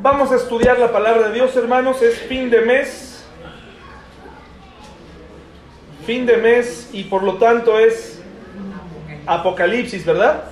Vamos a estudiar la palabra de Dios, hermanos. Es fin de mes. Fin de mes y por lo tanto es Apocalipsis, ¿verdad?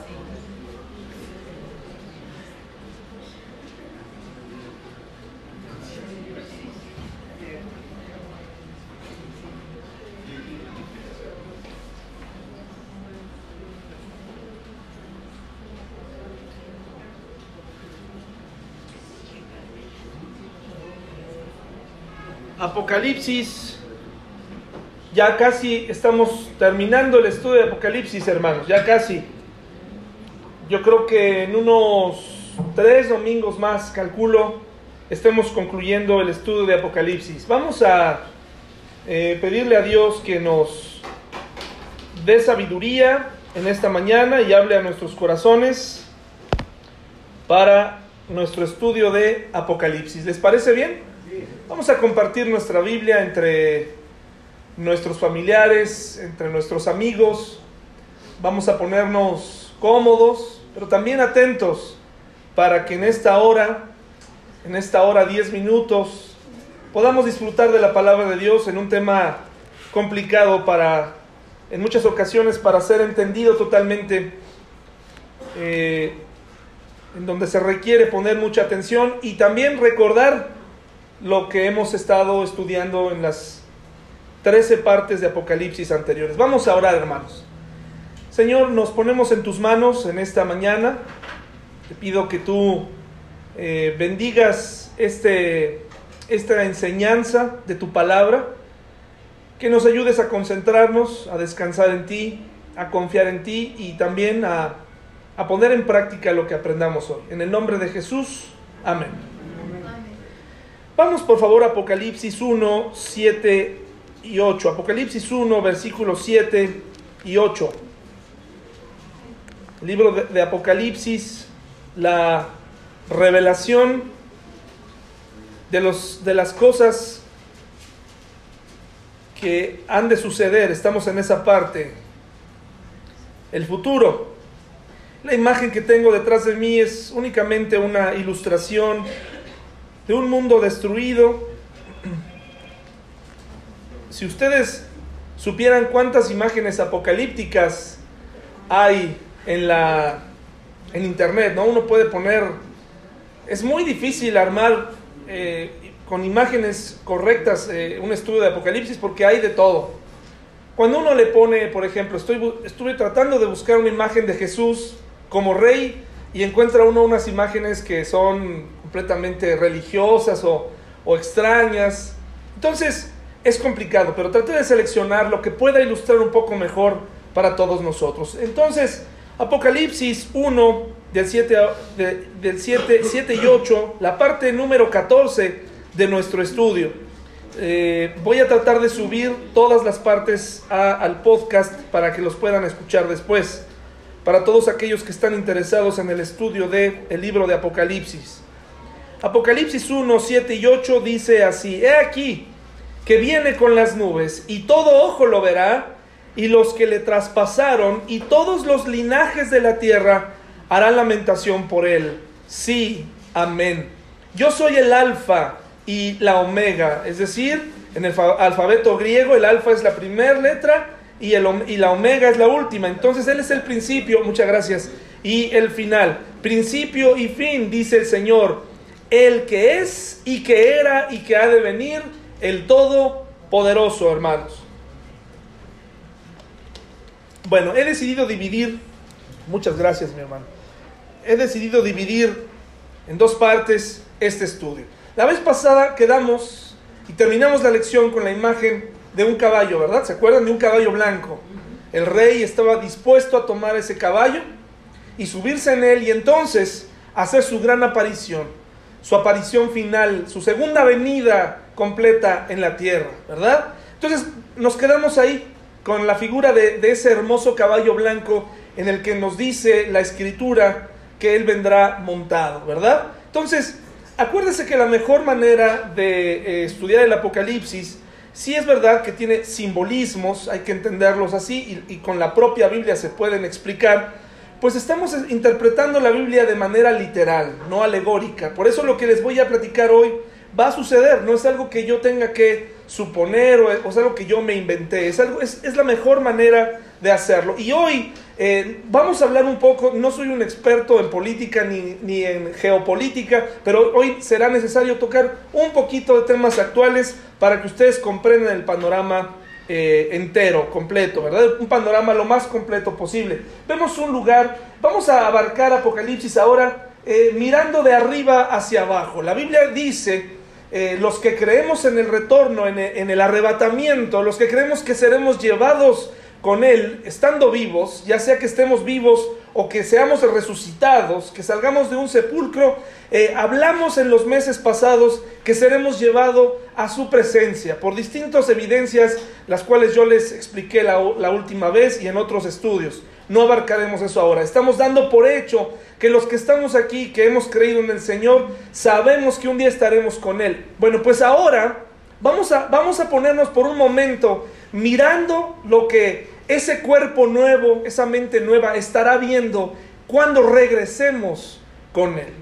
Apocalipsis. Ya casi estamos terminando el estudio de Apocalipsis, hermanos. Ya casi. Yo creo que en unos tres domingos más, calculo, estemos concluyendo el estudio de Apocalipsis. Vamos a eh, pedirle a Dios que nos dé sabiduría en esta mañana y hable a nuestros corazones para nuestro estudio de Apocalipsis. ¿Les parece bien? Vamos a compartir nuestra Biblia entre nuestros familiares, entre nuestros amigos. Vamos a ponernos cómodos, pero también atentos para que en esta hora, en esta hora 10 minutos, podamos disfrutar de la palabra de Dios en un tema complicado para, en muchas ocasiones, para ser entendido totalmente, eh, en donde se requiere poner mucha atención y también recordar lo que hemos estado estudiando en las 13 partes de Apocalipsis anteriores. Vamos a orar, hermanos. Señor, nos ponemos en tus manos en esta mañana. Te pido que tú eh, bendigas este, esta enseñanza de tu palabra, que nos ayudes a concentrarnos, a descansar en ti, a confiar en ti y también a, a poner en práctica lo que aprendamos hoy. En el nombre de Jesús, amén. Vamos por favor a Apocalipsis 1, 7 y 8. Apocalipsis 1, versículos 7 y 8. El libro de, de Apocalipsis, la revelación de, los, de las cosas que han de suceder. Estamos en esa parte. El futuro. La imagen que tengo detrás de mí es únicamente una ilustración de un mundo destruido. Si ustedes supieran cuántas imágenes apocalípticas hay en la en internet, ¿no? Uno puede poner es muy difícil armar eh, con imágenes correctas eh, un estudio de Apocalipsis porque hay de todo. Cuando uno le pone, por ejemplo, estoy, estuve tratando de buscar una imagen de Jesús como rey y encuentra uno unas imágenes que son completamente religiosas o, o extrañas. Entonces es complicado, pero traté de seleccionar lo que pueda ilustrar un poco mejor para todos nosotros. Entonces, Apocalipsis 1, del 7, de, del 7, 7 y 8, la parte número 14 de nuestro estudio. Eh, voy a tratar de subir todas las partes al podcast para que los puedan escuchar después. Para todos aquellos que están interesados en el estudio del el libro de Apocalipsis. Apocalipsis 1, 7 y 8 dice así, He aquí que viene con las nubes y todo ojo lo verá y los que le traspasaron y todos los linajes de la tierra harán lamentación por él. Sí, amén. Yo soy el alfa y la omega, es decir, en el alfabeto griego el alfa es la primera letra y, el, y la omega es la última. Entonces Él es el principio, muchas gracias, y el final. Principio y fin, dice el Señor, el que es y que era y que ha de venir, el Todopoderoso, hermanos. Bueno, he decidido dividir, muchas gracias mi hermano, he decidido dividir en dos partes este estudio. La vez pasada quedamos y terminamos la lección con la imagen de un caballo, ¿verdad? ¿Se acuerdan de un caballo blanco? El rey estaba dispuesto a tomar ese caballo y subirse en él y entonces hacer su gran aparición, su aparición final, su segunda venida completa en la tierra, ¿verdad? Entonces nos quedamos ahí con la figura de, ese hermoso caballo blanco en el que nos dice la escritura que él vendrá montado, ¿verdad? Entonces, acuérdese que la mejor manera de eh, estudiar el Apocalipsis, sí es verdad que tiene simbolismos, hay que entenderlos así, y con la propia Biblia se pueden explicar, pues estamos interpretando la Biblia de manera literal, no alegórica. Por eso lo que les voy a platicar hoy va a suceder, no es algo que yo tenga que suponer o, es algo que yo me inventé, es, algo, es, es la mejor manera de hacerlo. Y hoy eh, vamos a hablar un poco, no soy un experto en política ni, ni, en geopolítica, pero hoy será necesario tocar un poquito de temas actuales para que ustedes comprendan el panorama eh, entero, completo, ¿verdad? Un panorama lo más completo posible. Vemos un lugar, vamos a abarcar Apocalipsis ahora eh, mirando de arriba hacia abajo. La Biblia dice, eh, los que creemos en el retorno, en en el arrebatamiento, los que creemos que seremos llevados con Él, estando vivos, ya sea que estemos vivos o que seamos resucitados, que salgamos de un sepulcro, eh, hablamos en los meses pasados que seremos llevados a su presencia por distintas evidencias, las cuales yo les expliqué la, la última vez y en otros estudios. No abarcaremos eso ahora. Estamos dando por hecho que los que estamos aquí, que hemos creído en el Señor, sabemos que un día estaremos con Él. Bueno, pues ahora vamos a, vamos a ponernos por un momento mirando lo que ese cuerpo nuevo, esa mente nueva estará viendo cuando regresemos con Él.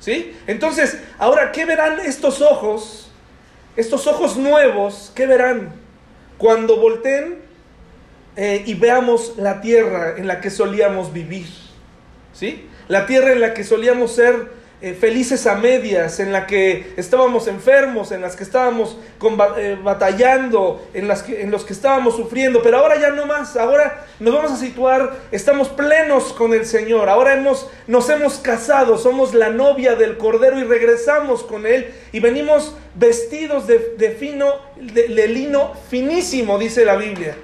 ¿Sí? Entonces, ahora, ¿qué verán estos ojos? Estos ojos nuevos, ¿qué verán? Cuando volteen eh, y veamos la tierra en la que solíamos vivir. ¿Sí? La tierra en la que solíamos ser eh, felices a medias, en la que estábamos enfermos, en las que estábamos eh, batallando, en, las que, en los que estábamos sufriendo, pero ahora ya no más, ahora nos vamos a situar, estamos plenos con el Señor, ahora hemos, nos hemos casado, somos la novia del Cordero y regresamos con Él. Y venimos vestidos de, fino, de lino finísimo, dice la Biblia.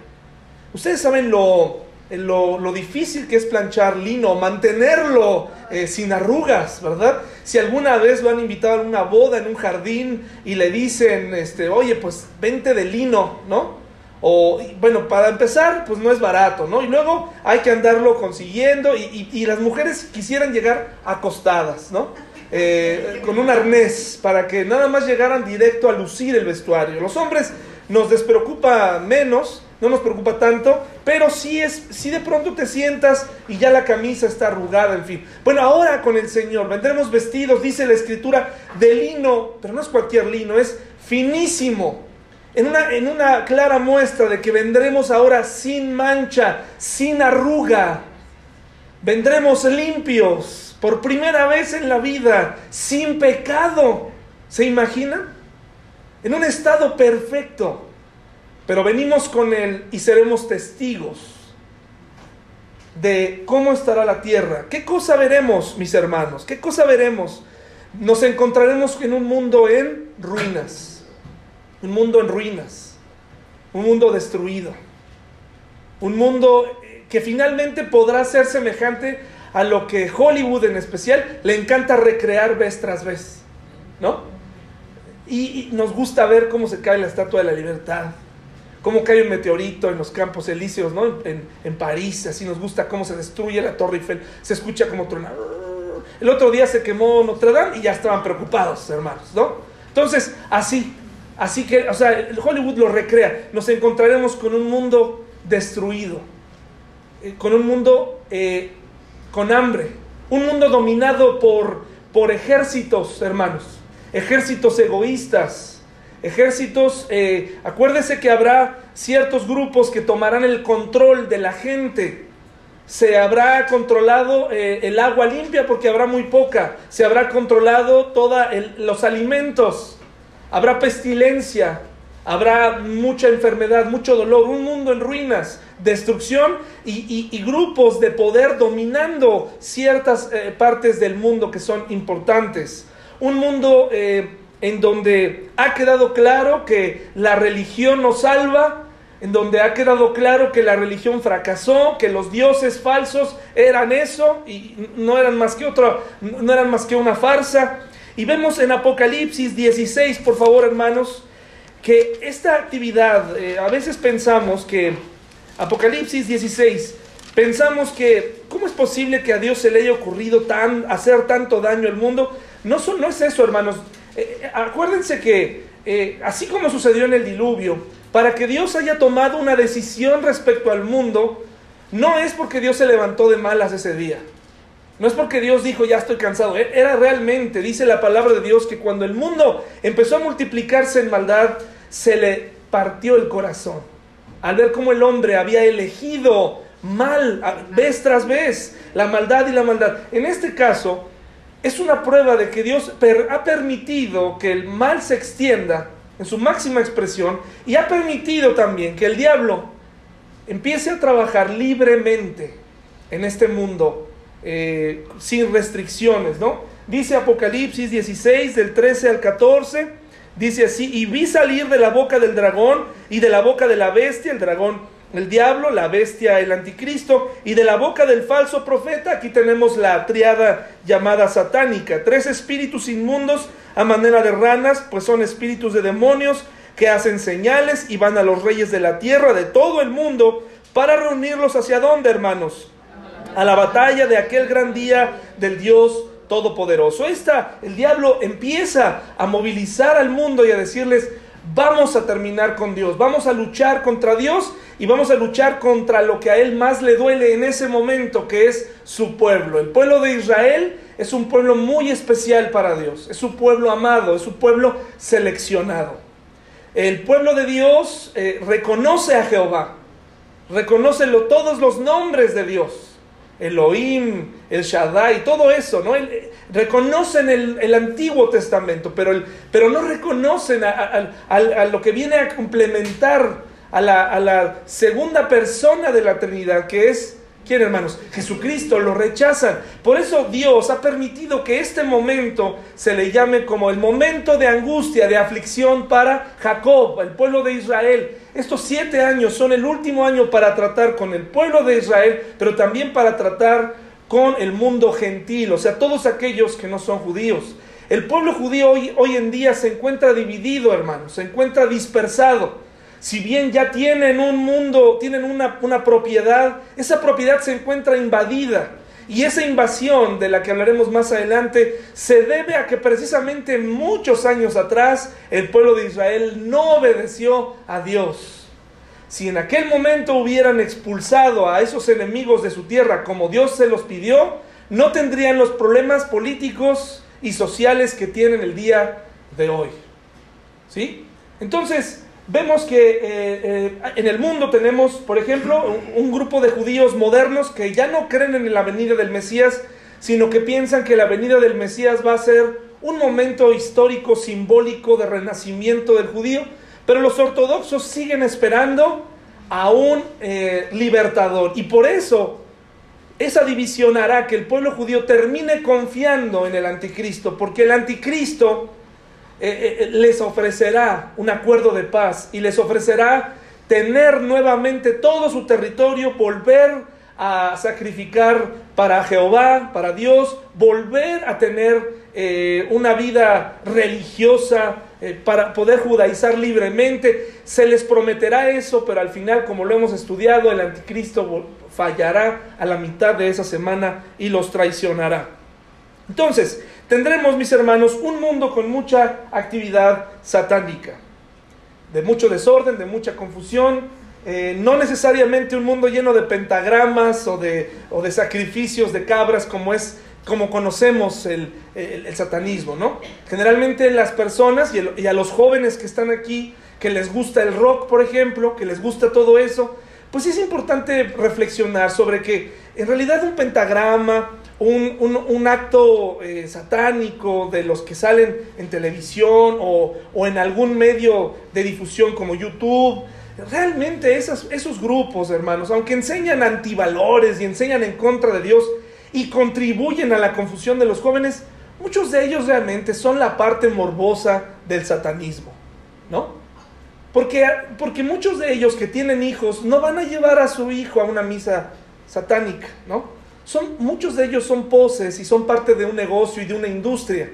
Ustedes saben lo lo, difícil que es planchar lino, mantenerlo eh, sin arrugas, ¿verdad? Si alguna vez lo han invitado a una boda en un jardín y le dicen, este, oye, pues vente de lino, ¿no? O, bueno, para empezar, pues no es barato, ¿no? Y luego hay que andarlo consiguiendo y, las mujeres quisieran llegar acostadas, ¿no? Eh, con un arnés para que nada más llegaran directo a lucir el vestuario. Los hombres nos despreocupa menos, no nos preocupa tanto, pero si es, si de pronto te sientas y ya la camisa está arrugada, en fin. Bueno, ahora con el Señor vendremos vestidos, dice la Escritura, de lino, pero no es cualquier lino, es finísimo. En una, en una clara muestra de que vendremos ahora sin mancha, sin arruga. Vendremos limpios por primera vez en la vida, sin pecado. ¿Se imaginan? En un estado perfecto. Pero venimos con Él y seremos testigos de cómo estará la tierra. ¿Qué cosa veremos, mis hermanos? ¿Qué cosa veremos? Nos encontraremos en un mundo en ruinas. Un mundo en ruinas. Un mundo destruido. Un mundo que finalmente podrá ser semejante a lo que Hollywood en especial le encanta recrear vez tras vez. ¿No? Y, nos gusta ver cómo se cae la estatua de la libertad cómo cae un meteorito en los campos elíseos, ¿no? En, París, así nos gusta cómo se destruye la Torre Eiffel, se escucha como truena. El otro día se quemó Notre Dame y ya estaban preocupados, hermanos, ¿no? Entonces, así, así que, o sea, Hollywood lo recrea. Nos encontraremos con un mundo destruido, eh, con un mundo eh, con hambre, un mundo dominado por, por ejércitos, hermanos, ejércitos egoístas, ejércitos, eh, acuérdese que habrá ciertos grupos que tomarán el control de la gente. Se habrá controlado eh, el agua limpia porque habrá muy poca. Se habrá controlado todos los alimentos. Habrá pestilencia. Habrá mucha enfermedad, mucho dolor, un mundo en ruinas, destrucción y, grupos de poder dominando ciertas eh, partes del mundo que son importantes. Un mundo en donde ha quedado claro que la religión nos salva, en donde ha quedado claro que la religión fracasó, que los dioses falsos eran eso y no eran más que otra, no eran más que una farsa. Y vemos en Apocalipsis 16, por favor, hermanos, que esta actividad, eh, a veces pensamos que Apocalipsis 16, pensamos que, ¿cómo es posible que a Dios se le haya ocurrido tan, hacer tanto daño al mundo? No, no es eso, hermanos. Eh, acuérdense que, eh, así como sucedió en el diluvio, para que Dios haya tomado una decisión respecto al mundo, no es porque Dios se levantó de malas ese día. No es porque Dios dijo, ya estoy cansado. E-, era realmente, dice la palabra de Dios, que cuando el mundo empezó a multiplicarse en maldad, se le partió el corazón. Al ver cómo el hombre había elegido mal, vez tras vez, la maldad y la maldad. En este caso, es una prueba de que Dios ha permitido que el mal se extienda en su máxima expresión y ha permitido también que el diablo empiece a trabajar libremente en este mundo eh, sin restricciones, ¿no? Dice Apocalipsis 16 del 13 al 14, dice así, y vi salir de la boca del dragón y de la boca de la bestia, el dragón el diablo, la bestia, el anticristo, y de la boca del falso profeta, aquí tenemos la triada llamada satánica, tres espíritus inmundos a manera de ranas, pues son espíritus de demonios que hacen señales y van a los reyes de la tierra, de todo el mundo, para reunirlos hacia dónde, hermanos? A la batalla de aquel gran día del Dios Todopoderoso. Esta, el diablo empieza a movilizar al mundo y a decirles, vamos a terminar con Dios, vamos a luchar contra Dios y vamos a luchar contra lo que a Él más le duele en ese momento, que es su pueblo. El pueblo de Israel es un pueblo muy especial para Dios, es su pueblo amado, es su pueblo seleccionado. El pueblo de Dios eh, reconoce a Jehová, reconoce todos los nombres de Dios. Elohim, el Shaddai, todo eso, ¿no? Eh, reconocen el, Antiguo Testamento, pero, el, pero no reconocen a, lo que viene a complementar a la, a la segunda persona de la Trinidad, que es ¿Quién, hermanos? Jesucristo lo rechazan. Por eso Dios ha permitido que este momento se le llame como el momento de angustia, de aflicción para Jacob, el pueblo de Israel. Estos siete años son el último año para tratar con el pueblo de Israel, pero también para tratar con el mundo gentil, o sea, todos aquellos que no son judíos. El pueblo judío hoy, hoy en día se encuentra dividido, hermanos, se encuentra dispersado. Si bien ya tienen un mundo, tienen una, una propiedad, esa propiedad se encuentra invadida. Y esa invasión de la que hablaremos más adelante se debe a que precisamente muchos años atrás el pueblo de Israel no obedeció a Dios. Si en aquel momento hubieran expulsado a esos enemigos de su tierra como Dios se los pidió, no tendrían los problemas políticos y sociales que tienen el día de hoy. ¿Sí? Entonces, vemos que eh, eh, en el mundo tenemos, por ejemplo, un, grupo de judíos modernos que ya no creen en la venida del Mesías, sino que piensan que la venida del Mesías va a ser un momento histórico, simbólico de renacimiento del judío, pero los ortodoxos siguen esperando a un eh, libertador. Y por eso esa división hará que el pueblo judío termine confiando en el anticristo, porque el anticristo eh, eh, eh, les ofrecerá un acuerdo de paz y les ofrecerá tener nuevamente todo su territorio, volver a sacrificar para Jehová, para Dios, volver a tener una vida religiosa para poder judaizar libremente. Se les prometerá eso, pero al final, como lo hemos estudiado, el anticristo fallará a la mitad de esa semana y los traicionará. Entonces, tendremos, mis hermanos, un mundo con mucha actividad satánica, de mucho desorden, de mucha confusión, eh, no necesariamente un mundo lleno de pentagramas o de, sacrificios de cabras como es como conocemos el, satanismo, ¿no? Generalmente las personas y a los jóvenes que están aquí, que les gusta el rock, por ejemplo, que les gusta todo eso, pues es importante reflexionar sobre que en realidad un pentagrama, un, acto eh, satánico de los que salen en televisión o, en algún medio de difusión como YouTube. Realmente esos grupos, hermanos, aunque enseñan antivalores y enseñan en contra de Dios y contribuyen a la confusión de los jóvenes, muchos de ellos realmente son la parte morbosa del satanismo, ¿no? Porque, porque muchos de ellos que tienen hijos no van a llevar a su hijo a una misa satánica, ¿no? Son, muchos de ellos son poses y son parte de un negocio y de una industria.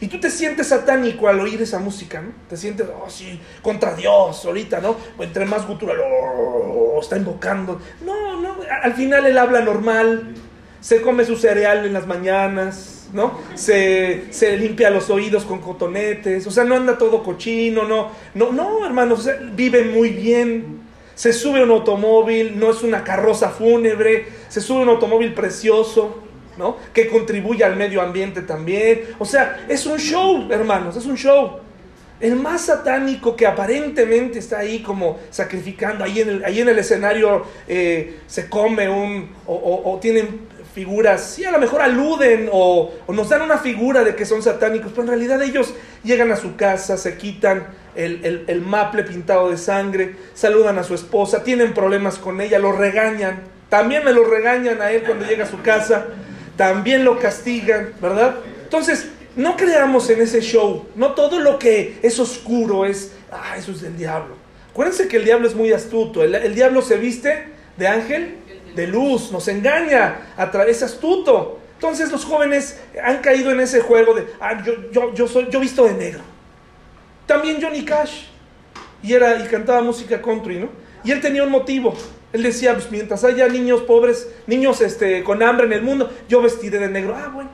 Y tú te sientes satánico al oír esa música, ¿no? Te sientes, oh, sí, contra Dios, ahorita, ¿no? Entre más gutural, oh, está invocando. No, no, al final él habla normal, se come su cereal en las mañanas, ¿no? Se, se limpia los oídos con cotonetes, o sea, no anda todo cochino, no, no, no, hermanos, vive muy bien. Se sube un automóvil, no es una carroza fúnebre, se sube un automóvil precioso, ¿no? Que contribuye al medio ambiente también. O sea, es un show, hermanos, es un show. El más satánico que aparentemente está ahí como sacrificando, ahí en el, ahí en el escenario eh, se come un, o, tienen figuras, sí, a lo mejor aluden o, nos dan una figura de que son satánicos, pero en realidad ellos llegan a su casa, se quitan el, el maple pintado de sangre, saludan a su esposa, tienen problemas con ella, lo regañan, también me lo regañan a él cuando llega a su casa, también lo castigan, ¿verdad? Entonces, no creamos en ese show. No todo lo que es oscuro es, ah, eso es del diablo. Acuérdense que el diablo es muy astuto. El, diablo se viste de ángel de luz, nos engaña, a través astuto. Entonces los jóvenes han caído en ese juego de, ah, yo, yo, yo, soy, yo visto de negro. También Johnny Cash. Y, era, y cantaba música country, ¿no? Y él tenía un motivo. Él decía, pues mientras haya niños pobres, niños este, con hambre en el mundo, yo vestiré de negro. Ah, bueno.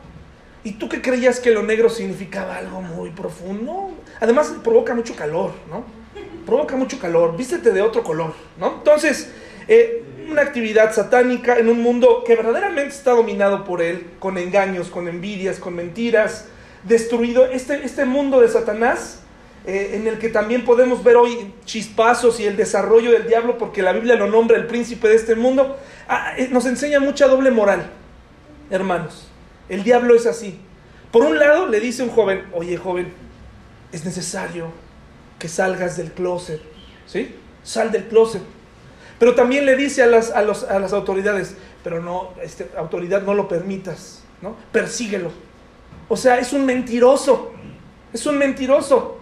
¿Y tú qué creías que lo negro significaba algo muy profundo? Además, provoca mucho calor, ¿no? Provoca mucho calor. Vístete de otro color, ¿no? Entonces, eh, una actividad satánica en un mundo que verdaderamente está dominado por él, con engaños, con envidias, con mentiras, destruido. Este, este mundo de Satanás, eh, en el que también podemos ver hoy chispazos y el desarrollo del diablo, porque la Biblia lo nombra el príncipe de este mundo, ah, eh, nos enseña mucha doble moral, hermanos. El diablo es así. Por un lado le dice un joven, oye joven, es necesario que salgas del closet, ¿sí? Sal del closet. Pero también le dice a las, a las autoridades, pero no, este, autoridad no lo permitas, ¿no? Persíguelo. O sea, es un mentiroso, es un mentiroso.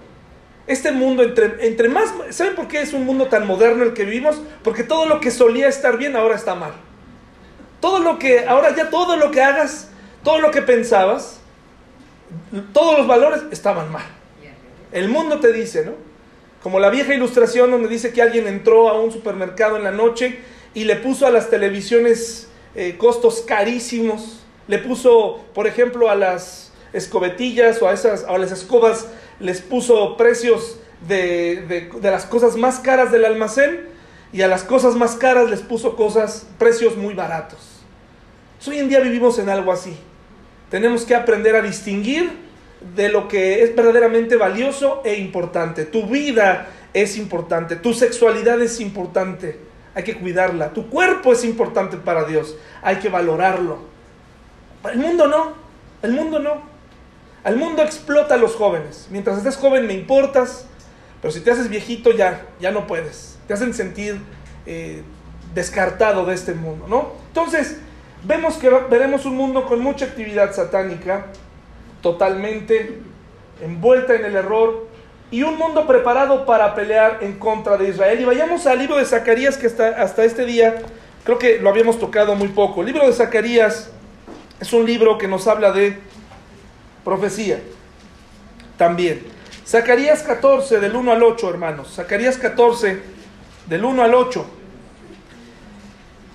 Este mundo, entre, entre más, ¿saben por qué es un mundo tan moderno el que vivimos? Porque todo lo que solía estar bien ahora está mal. Todo lo que, ahora ya todo lo que hagas todo lo que pensabas, todos los valores estaban mal. El mundo te dice, ¿no? Como la vieja ilustración donde dice que alguien entró a un supermercado en la noche y le puso a las televisiones eh, costos carísimos, le puso, por ejemplo, a las escobetillas o a, esas, a las escobas, les puso precios de, de las cosas más caras del almacén y a las cosas más caras les puso cosas, precios muy baratos. Hoy en día vivimos en algo así. Tenemos que aprender a distinguir de lo que es verdaderamente valioso e importante. Tu vida es importante, tu sexualidad es importante, hay que cuidarla. Tu cuerpo es importante para Dios, hay que valorarlo. El mundo no, el mundo no. El mundo explota a los jóvenes. Mientras estés joven me importas, pero si te haces viejito ya, ya no puedes. Te hacen sentir eh, descartado de este mundo, ¿no? Entonces, vemos que veremos un mundo con mucha actividad satánica, totalmente envuelta en el error, y un mundo preparado para pelear en contra de Israel. Y vayamos al libro de Zacarías, que hasta, hasta este día creo que lo habíamos tocado muy poco. El libro de Zacarías es un libro que nos habla de profecía también. Zacarías 14, del 1 al 8, hermanos. Zacarías 14, del 1 al 8.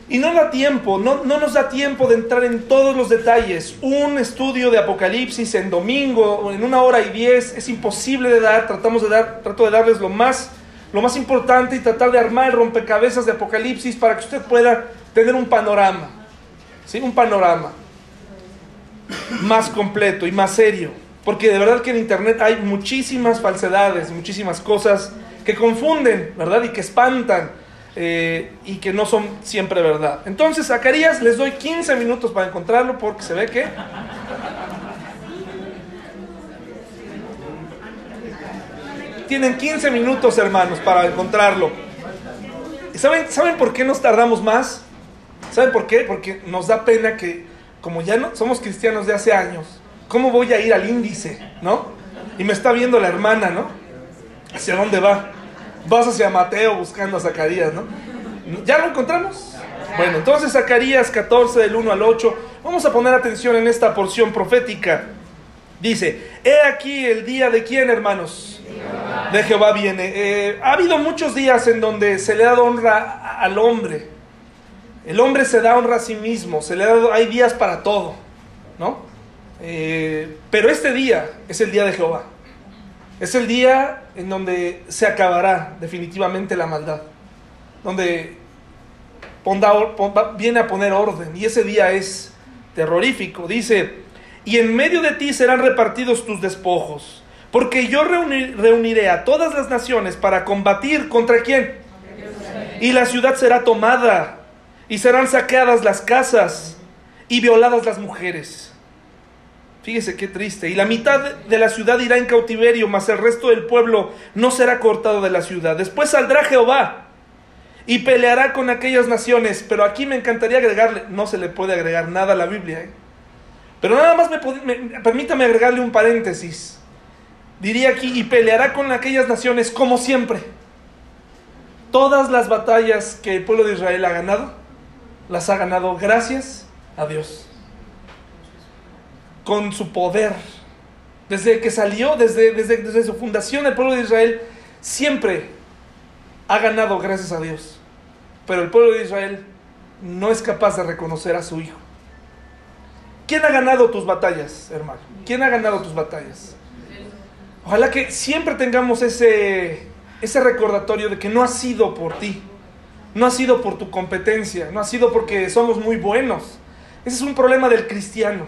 Y no da tiempo, no, no, nos da tiempo de entrar en todos los detalles. Un estudio de Apocalipsis en domingo, en una hora y diez, es imposible de dar. Tratamos de dar, trato de darles lo más, lo más importante y tratar de armar el rompecabezas de Apocalipsis para que usted pueda tener un panorama, ¿sí? Un panorama más completo y más serio. Porque de verdad que en Internet hay muchísimas falsedades, muchísimas cosas que confunden, ¿verdad? Y que espantan eh, y que no son siempre verdad. Entonces, Zacarías les doy 15 minutos para encontrarlo porque se ve que... Tienen 15 minutos, hermanos, para encontrarlo. ¿Y saben, saben por qué nos tardamos más? ¿Saben por qué? Porque nos da pena que, como ya no somos cristianos de hace años, ¿cómo voy a ir al índice? ¿No? Y me está viendo la hermana, ¿no? ¿Hacia dónde va? vas hacia Mateo buscando a Zacarías, ¿no? ¿Ya lo encontramos? Bueno, entonces Zacarías 14 del 1 al 8, vamos a poner atención en esta porción profética. Dice, he aquí el día de quién, hermanos? De Jehová viene. Eh, ha habido muchos días en donde se le ha dado honra al hombre. El hombre se da honra a sí mismo, se le ha dado, hay días para todo, ¿no? Eh, pero este día es el día de Jehová. Es el día en donde se acabará definitivamente la maldad. donde viene a poner orden. Y ese día es terrorífico. Dice, y en medio de ti serán repartidos tus despojos, porque yo reuniré a todas las naciones para combatir contra quién. Y la ciudad será tomada, y serán saqueadas las casas, y violadas las mujeres. Fíjese qué triste. Y la mitad de la ciudad irá en cautiverio, mas el resto del pueblo no será cortado de la ciudad. Después saldrá Jehová y peleará con aquellas naciones. Pero aquí me encantaría agregarle, no se le puede agregar nada a la Biblia. ¿eh? Pero nada más me, permítame agregarle un paréntesis. Diría aquí, y peleará con aquellas naciones como siempre. Todas las batallas que el pueblo de Israel ha ganado, las ha ganado gracias a Dios. Con su poder. Desde que salió, desde, desde, desde su fundación, el pueblo de Israel siempre ha ganado gracias a Dios. Pero el pueblo de Israel no es capaz de reconocer a su hijo. ¿Quién ha ganado tus batallas, hermano? ¿Quién ha ganado tus batallas? Ojalá que siempre tengamos ese, ese recordatorio de que no ha sido por ti, no ha sido por tu competencia, no ha sido porque somos muy buenos. Ese es un problema del cristiano.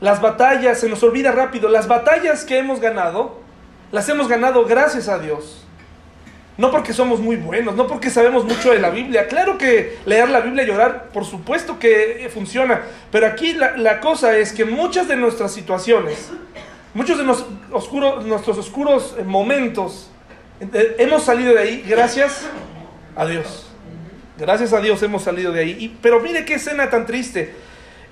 Las batallas, se nos olvida rápido, las batallas que hemos ganado, las hemos ganado gracias a Dios. No porque somos muy buenos, no porque sabemos mucho de la Biblia. Claro que leer la Biblia y llorar, por supuesto que funciona. Pero aquí la, cosa es que muchas de nuestras situaciones, muchos de nuestros oscuros momentos, eh, hemos salido de ahí gracias a Dios. Gracias a Dios hemos salido de ahí. pero mire qué escena tan triste.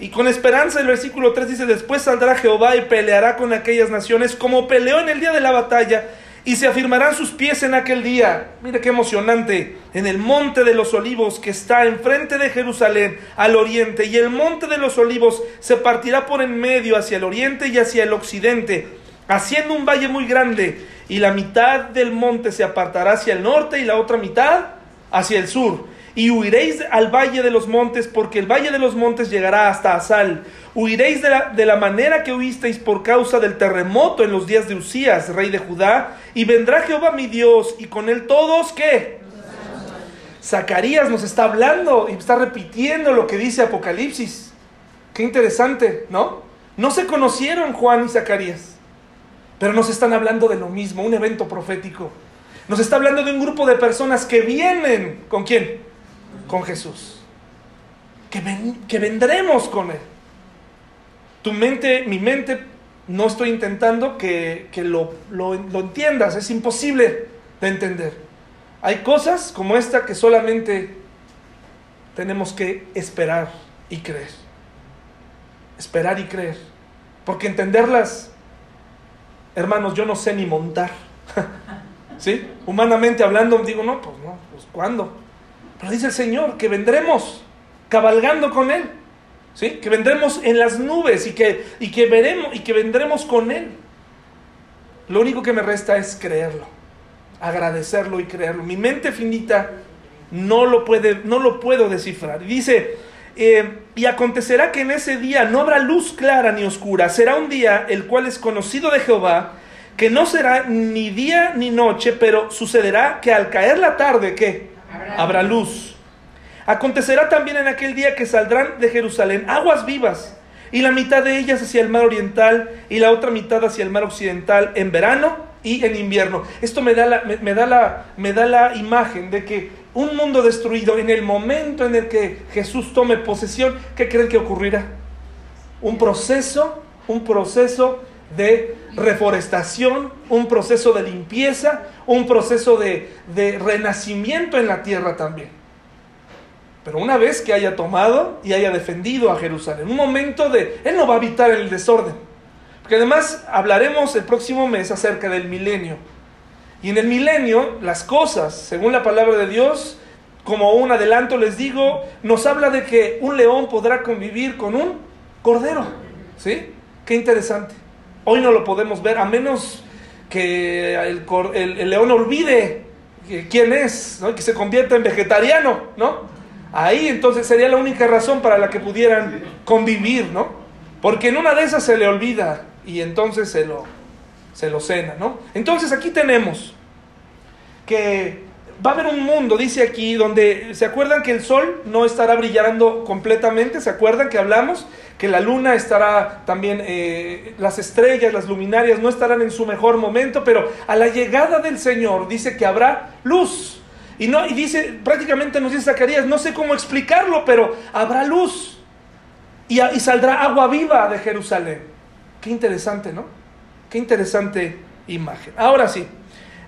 Y con esperanza el versículo 3 dice, después saldrá Jehová y peleará con aquellas naciones como peleó en el día de la batalla y se afirmarán sus pies en aquel día. Mire qué emocionante. En el monte de los olivos que está enfrente de Jerusalén al oriente. Y el monte de los olivos se partirá por en medio hacia el oriente y hacia el occidente, haciendo un valle muy grande. Y la mitad del monte se apartará hacia el norte y la otra mitad hacia el sur y huiréis al valle de los montes, porque el valle de los montes llegará hasta Asal. Huiréis de la, de la manera que huisteis por causa del terremoto en los días de Usías, rey de Judá, y vendrá Jehová mi Dios, y con él todos, ¿qué? Zacarías nos está hablando y está repitiendo lo que dice Apocalipsis. Qué interesante, ¿no? No se conocieron Juan y Zacarías, pero nos están hablando de lo mismo, un evento profético. Nos está hablando de un grupo de personas que vienen, ¿con quién? Con Jesús. Que, que vendremos con Él. Tu mente, mi mente, no estoy intentando que, lo, lo, lo entiendas, es imposible de entender. Hay cosas como esta que solamente tenemos que esperar y creer. Esperar y creer. Porque entenderlas, hermanos, yo no sé ni montar. ¿Sí? Humanamente hablando, digo, no, pues no, pues ¿cuándo? Pero dice el Señor que vendremos cabalgando con Él. ¿Sí? Que vendremos en las nubes y que, y que veremos y que vendremos con Él. Lo único que me resta es creerlo, agradecerlo y creerlo. Mi mente finita no lo, puede, no lo puedo descifrar. Dice, eh, y acontecerá que en ese día no habrá luz clara ni oscura. Será un día el cual es conocido de Jehová, que no será ni día ni noche, pero sucederá que al caer la tarde, ¿qué? Habrá luz. Acontecerá también en aquel día que saldrán de Jerusalén aguas vivas, y la mitad de ellas hacia el mar oriental y la otra mitad hacia el mar occidental en verano y en invierno. Esto me da la, me, da la, me da la imagen de que un mundo destruido, en el momento en el que Jesús tome posesión, ¿qué creen que ocurrirá? Un proceso, un proceso de reforestación, un proceso de limpieza, un proceso de, renacimiento en la tierra también. Pero una vez que haya tomado y haya defendido a Jerusalén, un momento de... Él no va a habitar en el desorden. Porque además hablaremos el próximo mes acerca del milenio. Y en el milenio las cosas, según la palabra de Dios, como un adelanto les digo, nos habla de que un león podrá convivir con un cordero. ¿Sí? Qué interesante. Hoy no lo podemos ver, a menos que el, león olvide quién es, que se convierta en vegetariano, ¿no? Ahí entonces sería la única razón para la que pudieran convivir, ¿no? Porque en una de esas se le olvida y entonces se lo, se lo cena, ¿no? Entonces aquí tenemos que va a haber un mundo, dice aquí, donde se acuerdan que el sol no estará brillando completamente, se acuerdan que hablamos que la luna estará también, eh, las estrellas, las luminarias no estarán en su mejor momento, pero a la llegada del Señor dice que habrá luz. Y, no, y dice, prácticamente nos dice Zacarías, no sé cómo explicarlo, pero habrá luz. Y, y saldrá agua viva de Jerusalén. Qué interesante, ¿no? Qué interesante imagen. Ahora sí,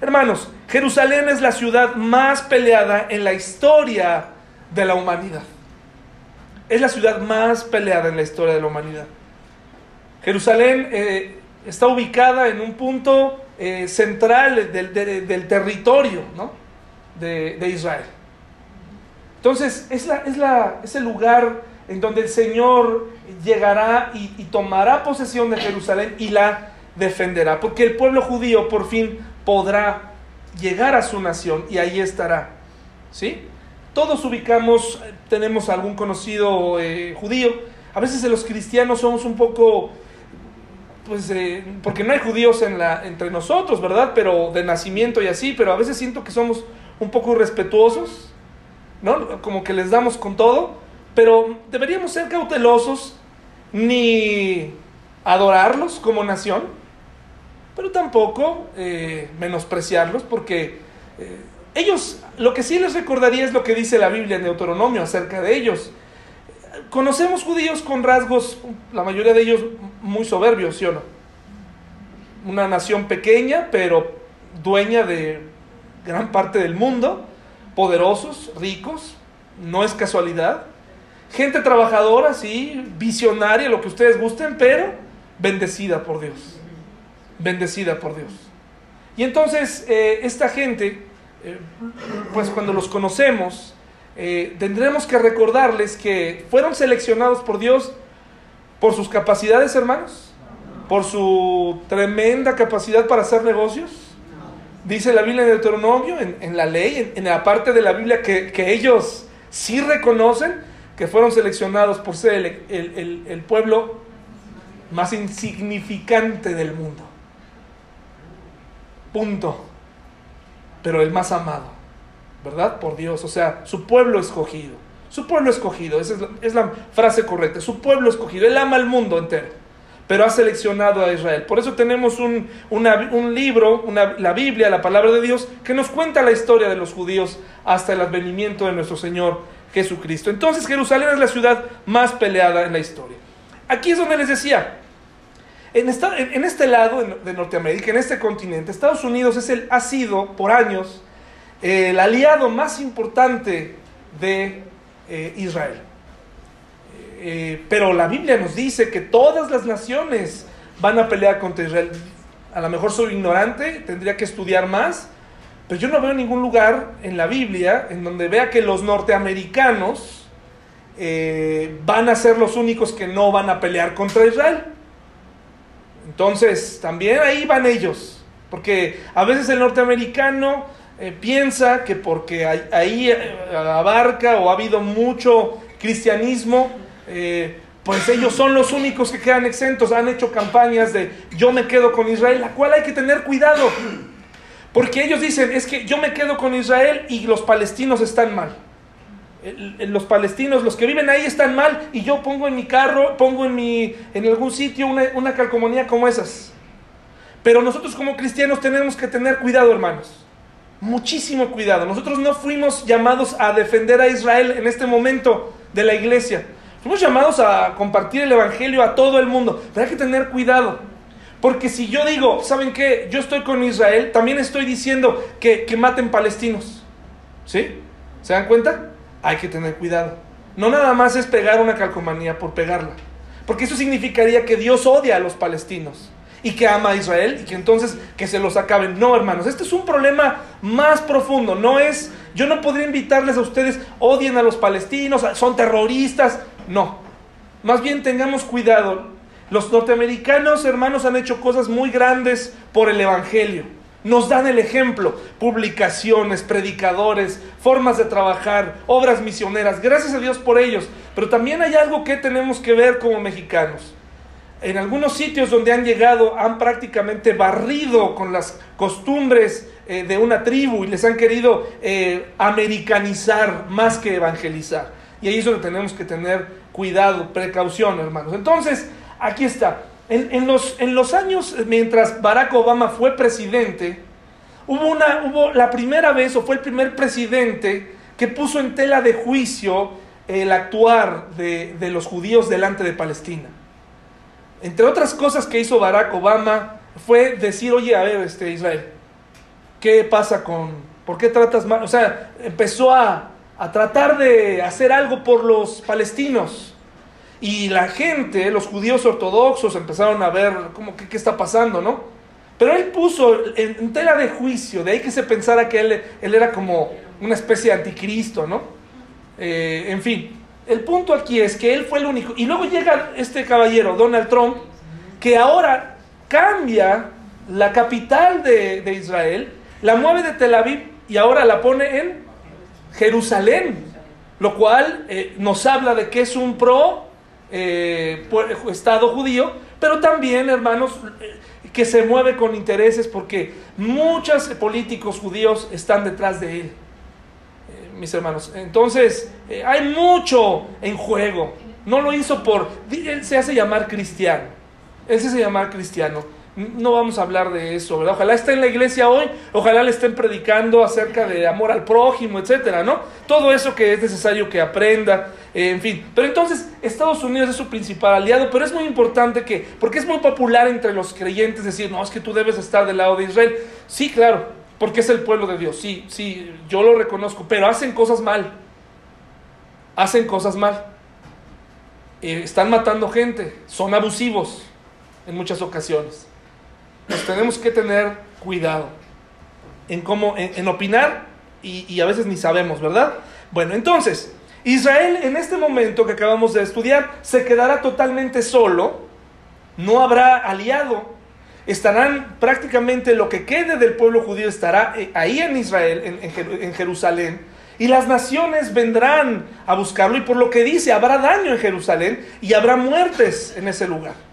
hermanos, Jerusalén es la ciudad más peleada en la historia de la humanidad. Es la ciudad más peleada en la historia de la humanidad. Jerusalén eh, está ubicada en un punto eh, central del, territorio de, Israel. Entonces, es, la, es, la, es, el lugar en donde el Señor llegará y tomará posesión de Jerusalén y la defenderá, porque el pueblo judío por fin podrá llegar a su nación y ahí estará. ¿Sí? Todos ubicamos, tenemos algún conocido eh, judío. A veces los cristianos somos un poco, pues, eh, porque no hay judíos entre nosotros, ¿verdad? Pero de nacimiento y así, pero a veces siento que somos un poco irrespetuosos, ¿no? Como que les damos con todo, pero deberíamos ser cautelosos, ni adorarlos como nación, pero tampoco eh, menospreciarlos porque eh, ellos, lo que sí les recordaría es lo que dice la Biblia en Deuteronomio acerca de ellos. Conocemos judíos con rasgos, la mayoría de ellos muy soberbios, ¿sí o no? Una nación pequeña, pero dueña de gran parte del mundo, poderosos, ricos, no es casualidad. Gente trabajadora, sí, visionaria, lo que ustedes gusten, pero bendecida por Dios bendecida por Dios. Y entonces eh, esta gente, eh, pues cuando los conocemos, eh, tendremos que recordarles que fueron seleccionados por Dios por sus capacidades, hermanos, por su tremenda capacidad para hacer negocios. Dice la Biblia en Deuteronomio, en, la ley, en, la parte de la Biblia que, ellos sí reconocen que fueron seleccionados por ser el pueblo más insignificante del mundo. Punto. Pero el más amado, ¿verdad? Por Dios, o sea, su pueblo escogido. Su pueblo escogido, esa es la, frase correcta, su pueblo escogido. Él ama al mundo entero, pero ha seleccionado a Israel. Por eso tenemos un, libro, la Biblia, la palabra de Dios, que nos cuenta la historia de los judíos hasta el advenimiento de nuestro Señor Jesucristo. Entonces Jerusalén es la ciudad más peleada en la historia. Aquí es donde les decía, en, este lado de Norteamérica, en este continente, Estados Unidos es el, ha sido por años el aliado más importante de eh, Israel. Eh, pero la Biblia nos dice que todas las naciones van a pelear contra Israel. A lo mejor soy ignorante, tendría que estudiar más, pero yo no veo ningún lugar en la Biblia en donde vea que los norteamericanos eh, van a ser los únicos que no van a pelear contra Israel. Entonces, también ahí van ellos, porque a veces el norteamericano eh, piensa que porque ahí eh, abarca o ha habido mucho cristianismo, eh, pues ellos son los únicos que quedan exentos. Han hecho campañas de yo me quedo con Israel, la cual hay que tener cuidado, porque ellos dicen es que yo me quedo con Israel y los palestinos están mal los palestinos, los que viven ahí están mal y yo pongo en mi carro, pongo en, mi, en algún sitio una, una calcomanía como esas. Pero nosotros como cristianos tenemos que tener cuidado, hermanos. Muchísimo cuidado. Nosotros no fuimos llamados a defender a Israel en este momento de la iglesia. Fuimos llamados a compartir el Evangelio a todo el mundo. Pero hay que tener cuidado. Porque si yo digo, ¿saben qué? Yo estoy con Israel, también estoy diciendo que, que maten palestinos. ¿Sí? ¿Se dan cuenta? Hay que tener cuidado. No nada más es pegar una calcomanía por pegarla, porque eso significaría que Dios odia a los palestinos y que ama a Israel y que entonces que se los acaben. No, hermanos, este es un problema más profundo. No es, yo no podría invitarles a ustedes, odien a los palestinos, son terroristas. No, más bien tengamos cuidado. Los norteamericanos, hermanos, han hecho cosas muy grandes por el Evangelio. Nos dan el ejemplo, publicaciones, predicadores, formas de trabajar, obras misioneras. Gracias a Dios por ellos. Pero también hay algo que tenemos que ver como mexicanos. En algunos sitios donde han llegado han prácticamente barrido con las costumbres eh, de una tribu y les han querido eh, americanizar más que evangelizar. Y ahí es donde tenemos que tener cuidado, precaución, hermanos. Entonces, aquí está. En, los, en los años, mientras Barack Obama fue presidente, hubo, la primera vez, o fue el primer presidente, que puso en tela de juicio el actuar de, los judíos delante de Palestina. Entre otras cosas que hizo Barack Obama fue decir, oye, a ver, este, Israel, ¿qué pasa con, por qué tratas mal? O sea, empezó a tratar de hacer algo por los palestinos. Y la gente, los judíos ortodoxos, empezaron a ver cómo, qué, qué está pasando, ¿no? Pero él puso en, tela de juicio, de ahí que se pensara que él, él era como una especie de anticristo, ¿no? Eh, en fin, el punto aquí es que él fue el único. Y luego llega este caballero, Donald Trump, que ahora cambia la capital de, de Israel, la mueve de Tel Aviv y ahora la pone en Jerusalén, lo cual eh, nos habla de que es un pro eh, Estado judío, pero también, hermanos, eh, que se mueve con intereses porque muchos políticos judíos están detrás de él, mis hermanos. Entonces, hay mucho en juego. No lo hizo por... Él se hace llamar cristiano. Él se hace llamar cristiano no vamos a hablar de eso, ¿verdad? Ojalá esté en la iglesia hoy, ojalá le estén predicando acerca de amor al prójimo, etcétera, ¿no? Todo eso que es necesario que aprenda, eh, en fin. Pero entonces, Estados Unidos es su principal aliado, pero es muy importante que, porque es muy popular entre los creyentes decir, no, es que tú debes estar del lado de Israel. Sí, claro, porque es el pueblo de Dios, sí, sí, yo lo reconozco, pero hacen cosas mal. Hacen cosas mal. Eh, están matando gente, son abusivos en muchas ocasiones nos tenemos que tener cuidado en cómo, en, opinar y, a veces ni sabemos, ¿verdad? Bueno, entonces, Israel en este momento que acabamos de estudiar se quedará totalmente solo, no habrá aliado, estarán prácticamente lo que quede del pueblo judío estará eh, ahí en Israel, en Jerusalén, y las naciones vendrán a buscarlo y por lo que dice, habrá daño en Jerusalén y habrá muertes en ese lugar.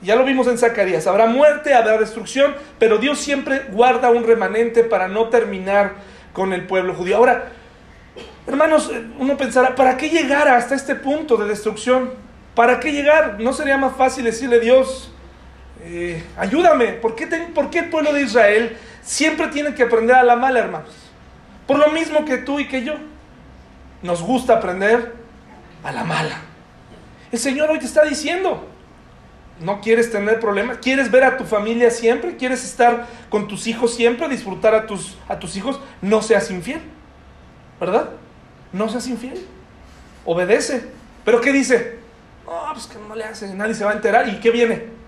Ya lo vimos en Zacarías, habrá muerte, habrá destrucción, pero Dios siempre guarda un remanente para no terminar con el pueblo judío. Ahora, hermanos, uno pensará, ¿para qué llegar hasta este punto de destrucción? ¿Para qué llegar? ¿No sería más fácil decirle a Dios, eh, ayúdame? ¿Por ¿Por qué el pueblo de Israel siempre tiene que aprender a la mala, hermanos? Por lo mismo que tú y que yo. Nos gusta aprender a la mala. El Señor hoy te está diciendo, no quieres tener problemas, quieres ver a tu familia siempre, quieres estar con tus hijos siempre, disfrutar a tus, a tus hijos, no seas infiel, ¿verdad? No seas infiel, obedece. ¿Pero qué dice? No, pues que no le hace, nadie se va a enterar. ¿Y qué viene?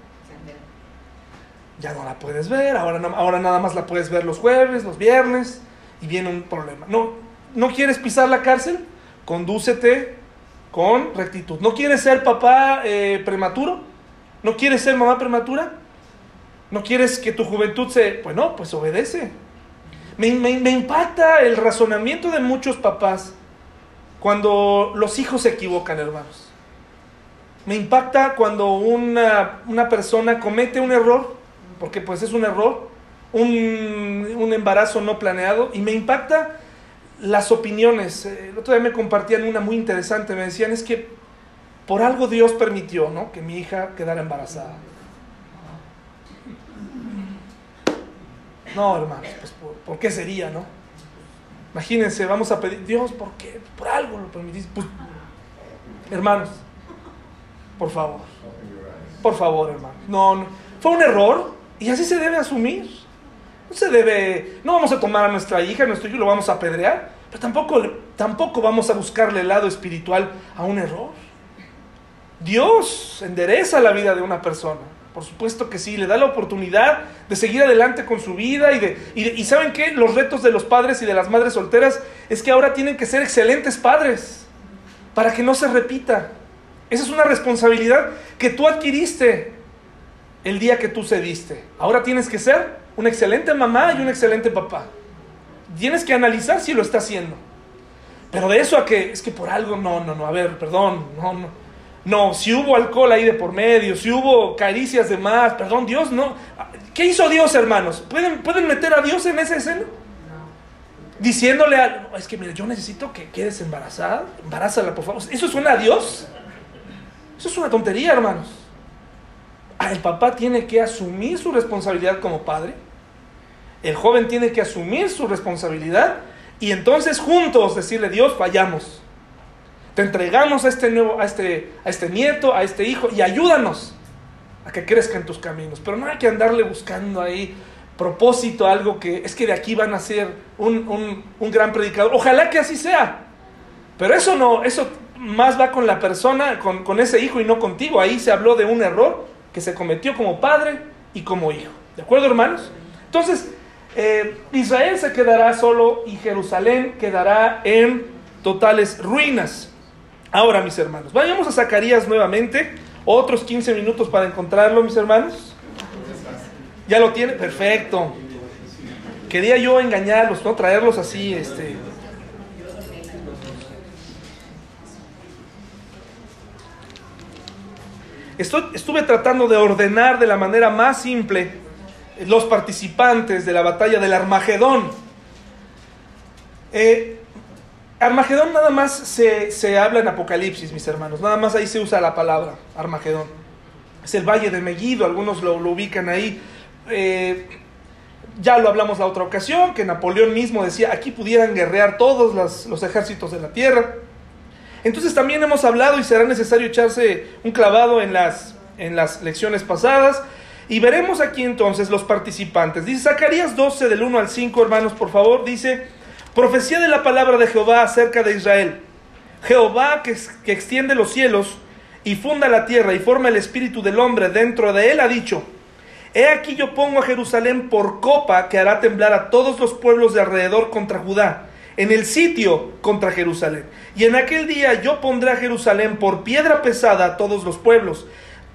Ya no la puedes ver, ahora, ahora nada más la puedes ver los jueves, los viernes, y viene un problema. No, ¿No quieres pisar la cárcel? Condúcete con rectitud. ¿No quieres ser papá eh, prematuro? ¿No quieres ser mamá prematura? ¿No quieres que tu juventud se... Bueno, pues obedece. Me, impacta el razonamiento de muchos papás cuando los hijos se equivocan, hermanos. Me impacta cuando una, una persona comete un error, porque pues es un error, un, un, embarazo no planeado, y me impacta las opiniones. El otro día me compartían una muy interesante, me decían, es que por algo Dios permitió, ¿no? Que mi hija quedara embarazada. No, hermanos, pues ¿por, qué sería, no? Imagínense, vamos a pedir, Dios, ¿por qué? Por algo lo permitiste. Pues, hermanos, por favor, por favor, hermanos. No, fue un error y así se debe asumir. No se debe, no vamos a tomar a nuestra hija, a nuestro hijo lo vamos a apedrear, pero tampoco, tampoco vamos a buscarle el lado espiritual a un error. Dios endereza la vida de una persona. Por supuesto que sí, le da la oportunidad de seguir adelante con su vida y de... Y, ¿saben qué? Los retos de los padres y de las madres solteras es que ahora tienen que ser excelentes padres para que no se repita. Esa es una responsabilidad que tú adquiriste el día que tú cediste. Ahora tienes que ser una excelente mamá y un excelente papá. Tienes que analizar si lo está haciendo. Pero de eso a que es que por algo, no, no, no, a ver, perdón, no, no. No, si hubo alcohol ahí de por medio, si hubo caricias de más, perdón, Dios no. ¿Qué hizo Dios, hermanos? ¿Pueden, ¿Pueden meter a Dios en esa escena? Diciéndole a... Es que mira, yo necesito que quedes embarazada. Embarázala, por favor. ¿Eso suena a Dios? Eso es una tontería, hermanos. Ah, el papá tiene que asumir su responsabilidad como padre. El joven tiene que asumir su responsabilidad y entonces juntos decirle, Dios, fallamos. Entregamos a este, nuevo, a, este, a este nieto, a este hijo y ayúdanos a que crezca en tus caminos. Pero no hay que andarle buscando ahí propósito, algo que es que de aquí van a ser un, un gran predicador. Ojalá que así sea. Pero eso no, eso más va con la persona, con, con ese hijo y no contigo. Ahí se habló de un error que se cometió como padre y como hijo. ¿De acuerdo, hermanos? Entonces, eh, Israel se quedará solo y Jerusalén quedará en totales ruinas. Ahora, mis hermanos, vayamos a Zacarías nuevamente. Otros 15 minutos para encontrarlo, mis hermanos. ¿Ya lo tiene? Perfecto. Quería yo engañarlos, ¿no? Traerlos así, este, estuve tratando de ordenar de la manera más simple los participantes de la batalla del Armagedón. Eh, Armagedón nada más se, habla en Apocalipsis, mis hermanos. Nada más ahí se usa la palabra Armagedón. Es el valle de Megiddo, algunos lo, ubican ahí. Eh, ya lo hablamos la otra ocasión, que Napoleón mismo decía, aquí pudieran guerrear todos los ejércitos de la tierra. Entonces también hemos hablado y será necesario echarse un clavado en las, en las lecciones pasadas. Y veremos aquí entonces los participantes. Dice Zacarías 12 del 1 al 5, hermanos, por favor. Dice, profecía de la palabra de Jehová acerca de Israel. Jehová que, extiende los cielos y funda la tierra y forma el espíritu del hombre dentro de él ha dicho, He aquí yo pongo a Jerusalén por copa que hará temblar a todos los pueblos de alrededor contra Judá en el sitio contra Jerusalén. Y en aquel día yo pondré a Jerusalén por piedra pesada a todos los pueblos.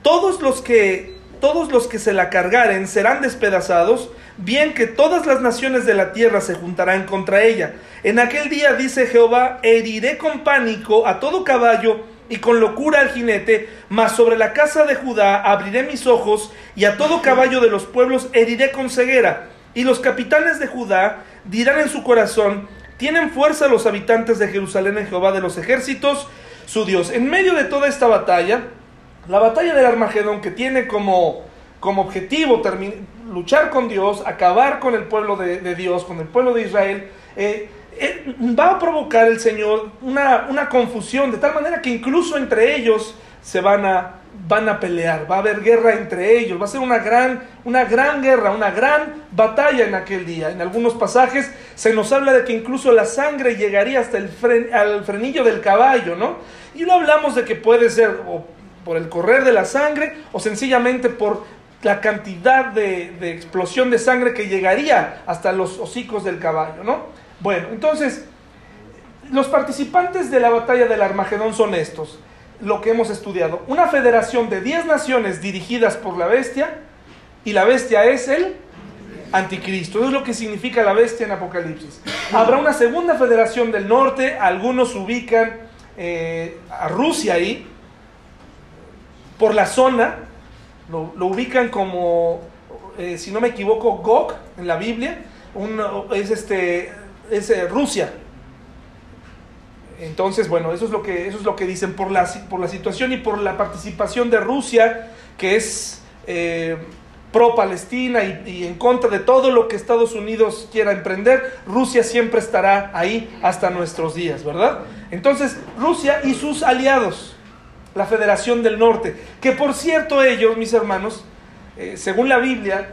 Todos los que todos los que se la cargaren serán despedazados, bien que todas las naciones de la tierra se juntarán contra ella. En aquel día, dice Jehová, heriré con pánico a todo caballo y con locura al jinete, mas sobre la casa de Judá abriré mis ojos y a todo caballo de los pueblos heriré con ceguera. Y los capitanes de Judá dirán en su corazón, tienen fuerza los habitantes de Jerusalén en Jehová de los ejércitos, su Dios. En medio de toda esta batalla, la batalla del Armagedón, que tiene como, como objetivo luchar con Dios, acabar con el pueblo de, Dios, con el pueblo de Israel, eh, eh, va a provocar el Señor una, una confusión, de tal manera que incluso entre ellos se van a van a pelear, va a haber guerra entre ellos, va a ser una gran, una gran guerra, una gran batalla en aquel día. En algunos pasajes se nos habla de que incluso la sangre llegaría hasta el al frenillo del caballo, ¿no? Y no hablamos de que puede ser por el correr de la sangre o sencillamente por la cantidad de, de explosión de sangre que llegaría hasta los hocicos del caballo, ¿no? Bueno, entonces, los participantes de la batalla del Armagedón son estos lo que hemos estudiado. Una federación de 10 naciones dirigidas por la bestia y la bestia es el anticristo. Eso es lo que significa la bestia en Apocalipsis. Habrá una segunda federación del norte, algunos ubican eh, a Rusia ahí, por la zona, lo, ubican como, eh, si no me equivoco, Gog en la Biblia, es, este, es eh, Rusia, entonces, bueno, eso es lo que, eso es lo que dicen por la, por la situación y por la participación de Rusia, que es eh, pro-Palestina y, en contra de todo lo que Estados Unidos quiera emprender. Rusia siempre estará ahí hasta nuestros días, ¿verdad? Entonces, Rusia y sus aliados, la Federación del Norte, que por cierto ellos, mis hermanos, eh, según la Biblia,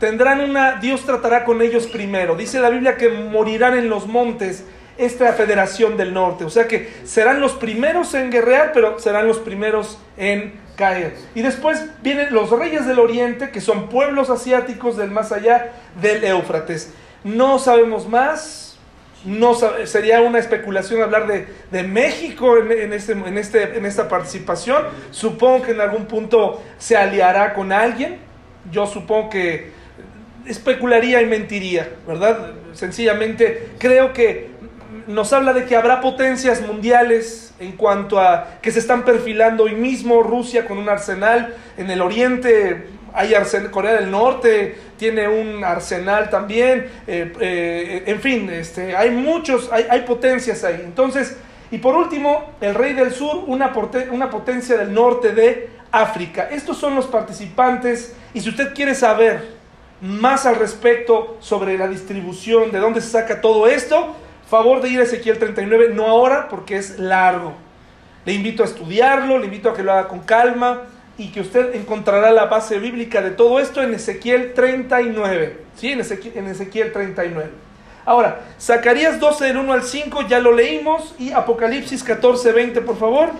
tendrán una, Dios tratará con ellos primero. Dice la Biblia que morirán en los montes esta Federación del Norte. O sea que serán los primeros en guerrear, pero serán los primeros en caer. Y después vienen los reyes del Oriente, que son pueblos asiáticos del más allá del Éufrates. No sabemos más, no sería una especulación hablar de, México en, este, en, este, en esta participación. Supongo que en algún punto se aliará con alguien. Yo supongo que especularía y mentiría, ¿verdad? Sencillamente creo que nos habla de que habrá potencias mundiales en cuanto a que se están perfilando hoy mismo Rusia con un arsenal en el oriente hay Corea del Norte tiene un arsenal también, eh, eh, en fin, este, hay muchos, hay, hay, potencias ahí. Entonces, y por último, el rey del sur, una, una potencia del norte de África. Estos son los participantes y si usted quiere saber más al respecto sobre la distribución, de dónde se saca todo esto, favor de ir a Ezequiel 39, no ahora porque es largo. Le invito a estudiarlo, le invito a que lo haga con calma y que usted encontrará la base bíblica de todo esto en Ezequiel 39. ¿Sí? En Ezequiel, en Ezequiel 39. Ahora, Zacarías 12 del 1 al 5 ya lo leímos y Apocalipsis 14, 20, por favor.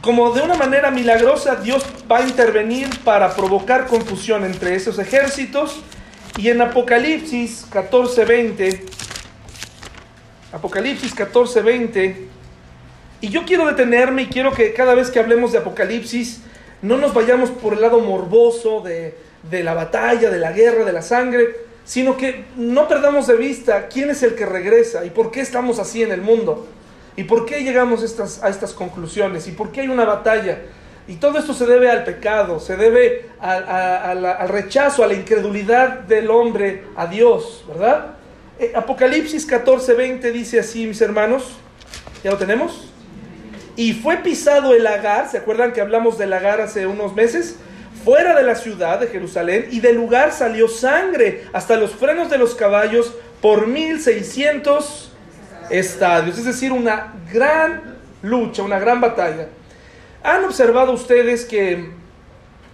Como de una manera milagrosa Dios va a intervenir para provocar confusión entre esos ejércitos y en Apocalipsis 14, 20 Apocalipsis 14, 20. Y yo quiero detenerme y quiero que cada vez que hablemos de Apocalipsis no nos vayamos por el lado morboso de, la batalla, de la guerra, de la sangre, sino que no perdamos de vista quién es el que regresa y por qué estamos así en el mundo y por qué llegamos a estas, a conclusiones y por qué hay una batalla. Y todo esto se debe al pecado, se debe al rechazo, a la incredulidad del hombre a Dios, ¿verdad? Eh, Apocalipsis 14, 20 dice así, mis hermanos. ¿Ya lo tenemos? Y fue pisado el lagar, ¿se acuerdan que hablamos del lagar hace unos meses? Fuera de la ciudad de Jerusalén, y del lugar salió sangre hasta los frenos de los caballos por 1600 estadios. Es decir, una gran lucha, una gran batalla. ¿Han observado ustedes que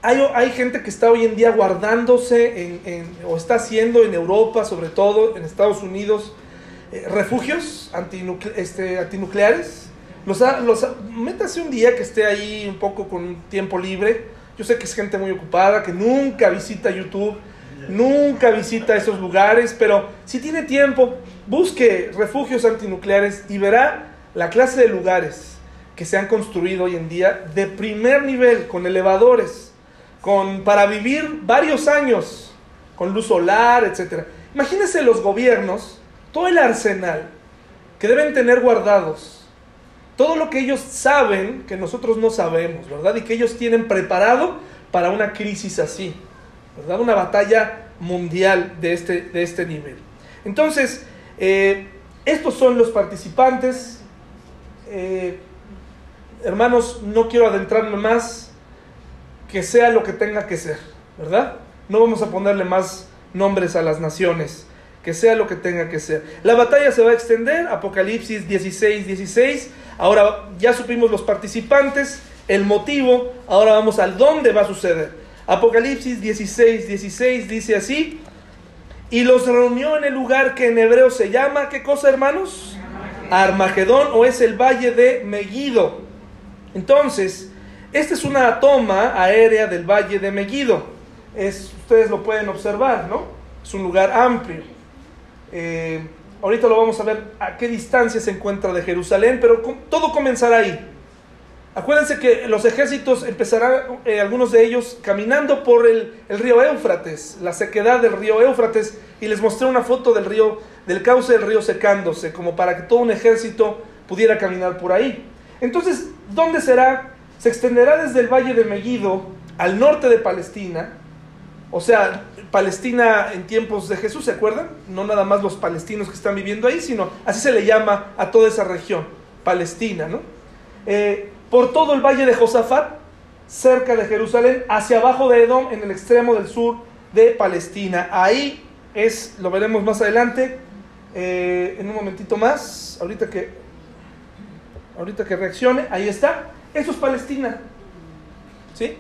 hay, gente que está hoy en día guardándose o está haciendo en Europa, sobre todo en Estados Unidos, eh, refugios este, antinucleares. Los, los, métase un día que esté ahí un poco con tiempo libre. Yo sé que es gente muy ocupada, que nunca visita YouTube, nunca visita esos lugares, pero si tiene tiempo, busque refugios antinucleares y verá la clase de lugares que se han construido hoy en día de primer nivel, con elevadores, con, para vivir varios años con luz solar, etc. Imagínense los gobiernos, todo el arsenal que deben tener guardados, todo lo que ellos saben que nosotros no sabemos, ¿verdad? Y que ellos tienen preparado para una crisis así, ¿verdad? Una batalla mundial de este, de este nivel. Entonces, eh, estos son los participantes. Eh, hermanos, no quiero adentrarme más que sea lo que tenga que ser, ¿verdad? No vamos a ponerle más nombres a las naciones, que sea lo que tenga que ser. La batalla se va a extender, Apocalipsis 16, 16. Ahora ya supimos los participantes, el motivo, ahora vamos al dónde va a suceder. Apocalipsis 16, 16 dice así, y los reunió en el lugar que en hebreo se llama, ¿qué cosa hermanos? Armagedón o es el valle de Megiddo. Entonces, esta es una toma aérea del valle de Megiddo. Es, ustedes lo pueden observar, ¿no? Es un lugar amplio. Eh, ahorita lo vamos a ver a qué distancia se encuentra de Jerusalén, pero todo comenzará ahí. Acuérdense que los ejércitos empezarán, eh, algunos de ellos, caminando por el, río Éufrates, la sequedad del río Éufrates, y les mostré una foto del río, del cauce del río secándose, como para que todo un ejército pudiera caminar por ahí. Entonces, ¿dónde será se extenderá desde el valle de Megiddo al norte de Palestina, o sea, Palestina en tiempos de Jesús, ¿se acuerdan? No nada más los palestinos que están viviendo ahí, sino así se le llama a toda esa región, Palestina, ¿no? Eh, por todo el valle de Josafat, cerca de Jerusalén, hacia abajo de Edom, en el extremo del sur de Palestina. Ahí es, lo veremos más adelante, eh, en un momentito más, ahorita que, ahorita que reaccione, ahí está. Eso es Palestina. ¿Sí?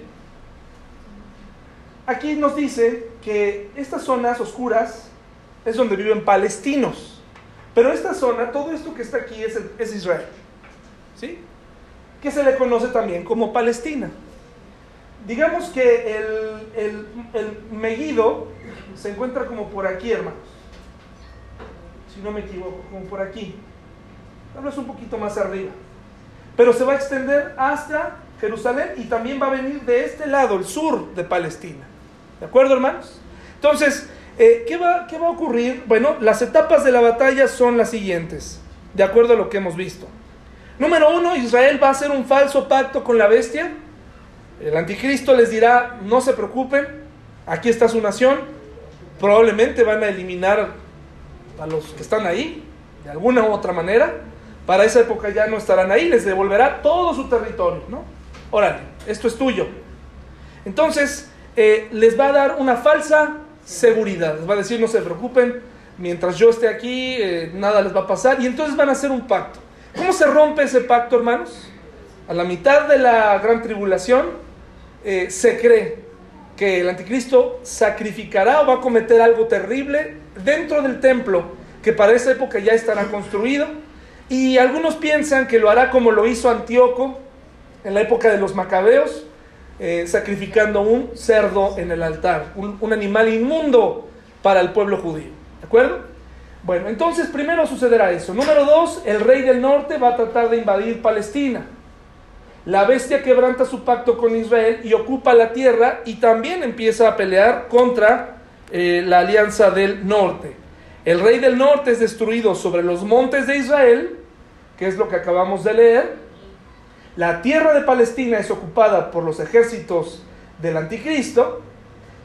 Aquí nos dice que estas zonas oscuras es donde viven palestinos. Pero esta zona, todo esto que está aquí es, Israel. ¿Sí? Que se le conoce también como Palestina. Digamos que el, el, el se encuentra como por aquí, hermanos. Si no me equivoco, como por aquí. Tal vez un poquito más arriba pero se va a extender hasta Jerusalén y también va a venir de este lado, el sur de Palestina. ¿De acuerdo, hermanos? Entonces, eh, ¿qué, va, ¿qué va a ocurrir? Bueno, las etapas de la batalla son las siguientes, de acuerdo a lo que hemos visto. Número uno, Israel va a hacer un falso pacto con la bestia. El anticristo les dirá, no se preocupen, aquí está su nación, probablemente van a eliminar a los que están ahí, de alguna u otra manera, para esa época ya no estarán ahí, les devolverá todo su territorio, ¿no? Órale, esto es tuyo. Entonces, eh, les va a dar una falsa seguridad, les va a decir, no se preocupen, mientras yo esté aquí, eh, nada les va a pasar, y entonces van a hacer un pacto. ¿Cómo se rompe ese pacto, hermanos? A la mitad de la gran tribulación, eh, se cree que el anticristo sacrificará o va a cometer algo terrible dentro del templo, que para esa época ya estará construido, y algunos piensan que lo hará como lo hizo Antíoco en la época de los macabeos, eh, sacrificando un cerdo en el altar, un, un animal inmundo para el pueblo judío. ¿De acuerdo? Bueno, entonces primero sucederá eso. Número dos, el rey del norte va a tratar de invadir Palestina. La bestia quebranta su pacto con Israel y ocupa la tierra y también empieza a pelear contra eh, la alianza del norte. El rey del norte es destruido sobre los montes de Israel, que es lo que acabamos de leer. La tierra de Palestina es ocupada por los ejércitos del anticristo.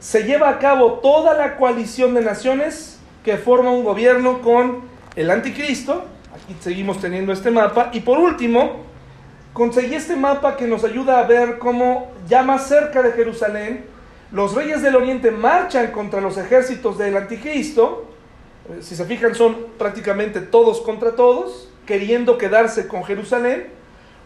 Se lleva a cabo toda la coalición de naciones que forma un gobierno con el anticristo. Aquí seguimos teniendo este mapa. Y por último, conseguí este mapa que nos ayuda a ver cómo ya más cerca de Jerusalén, los reyes del oriente marchan contra los ejércitos del anticristo. Eh, si se fijan, son prácticamente todos contra todos, queriendo quedarse con Jerusalén.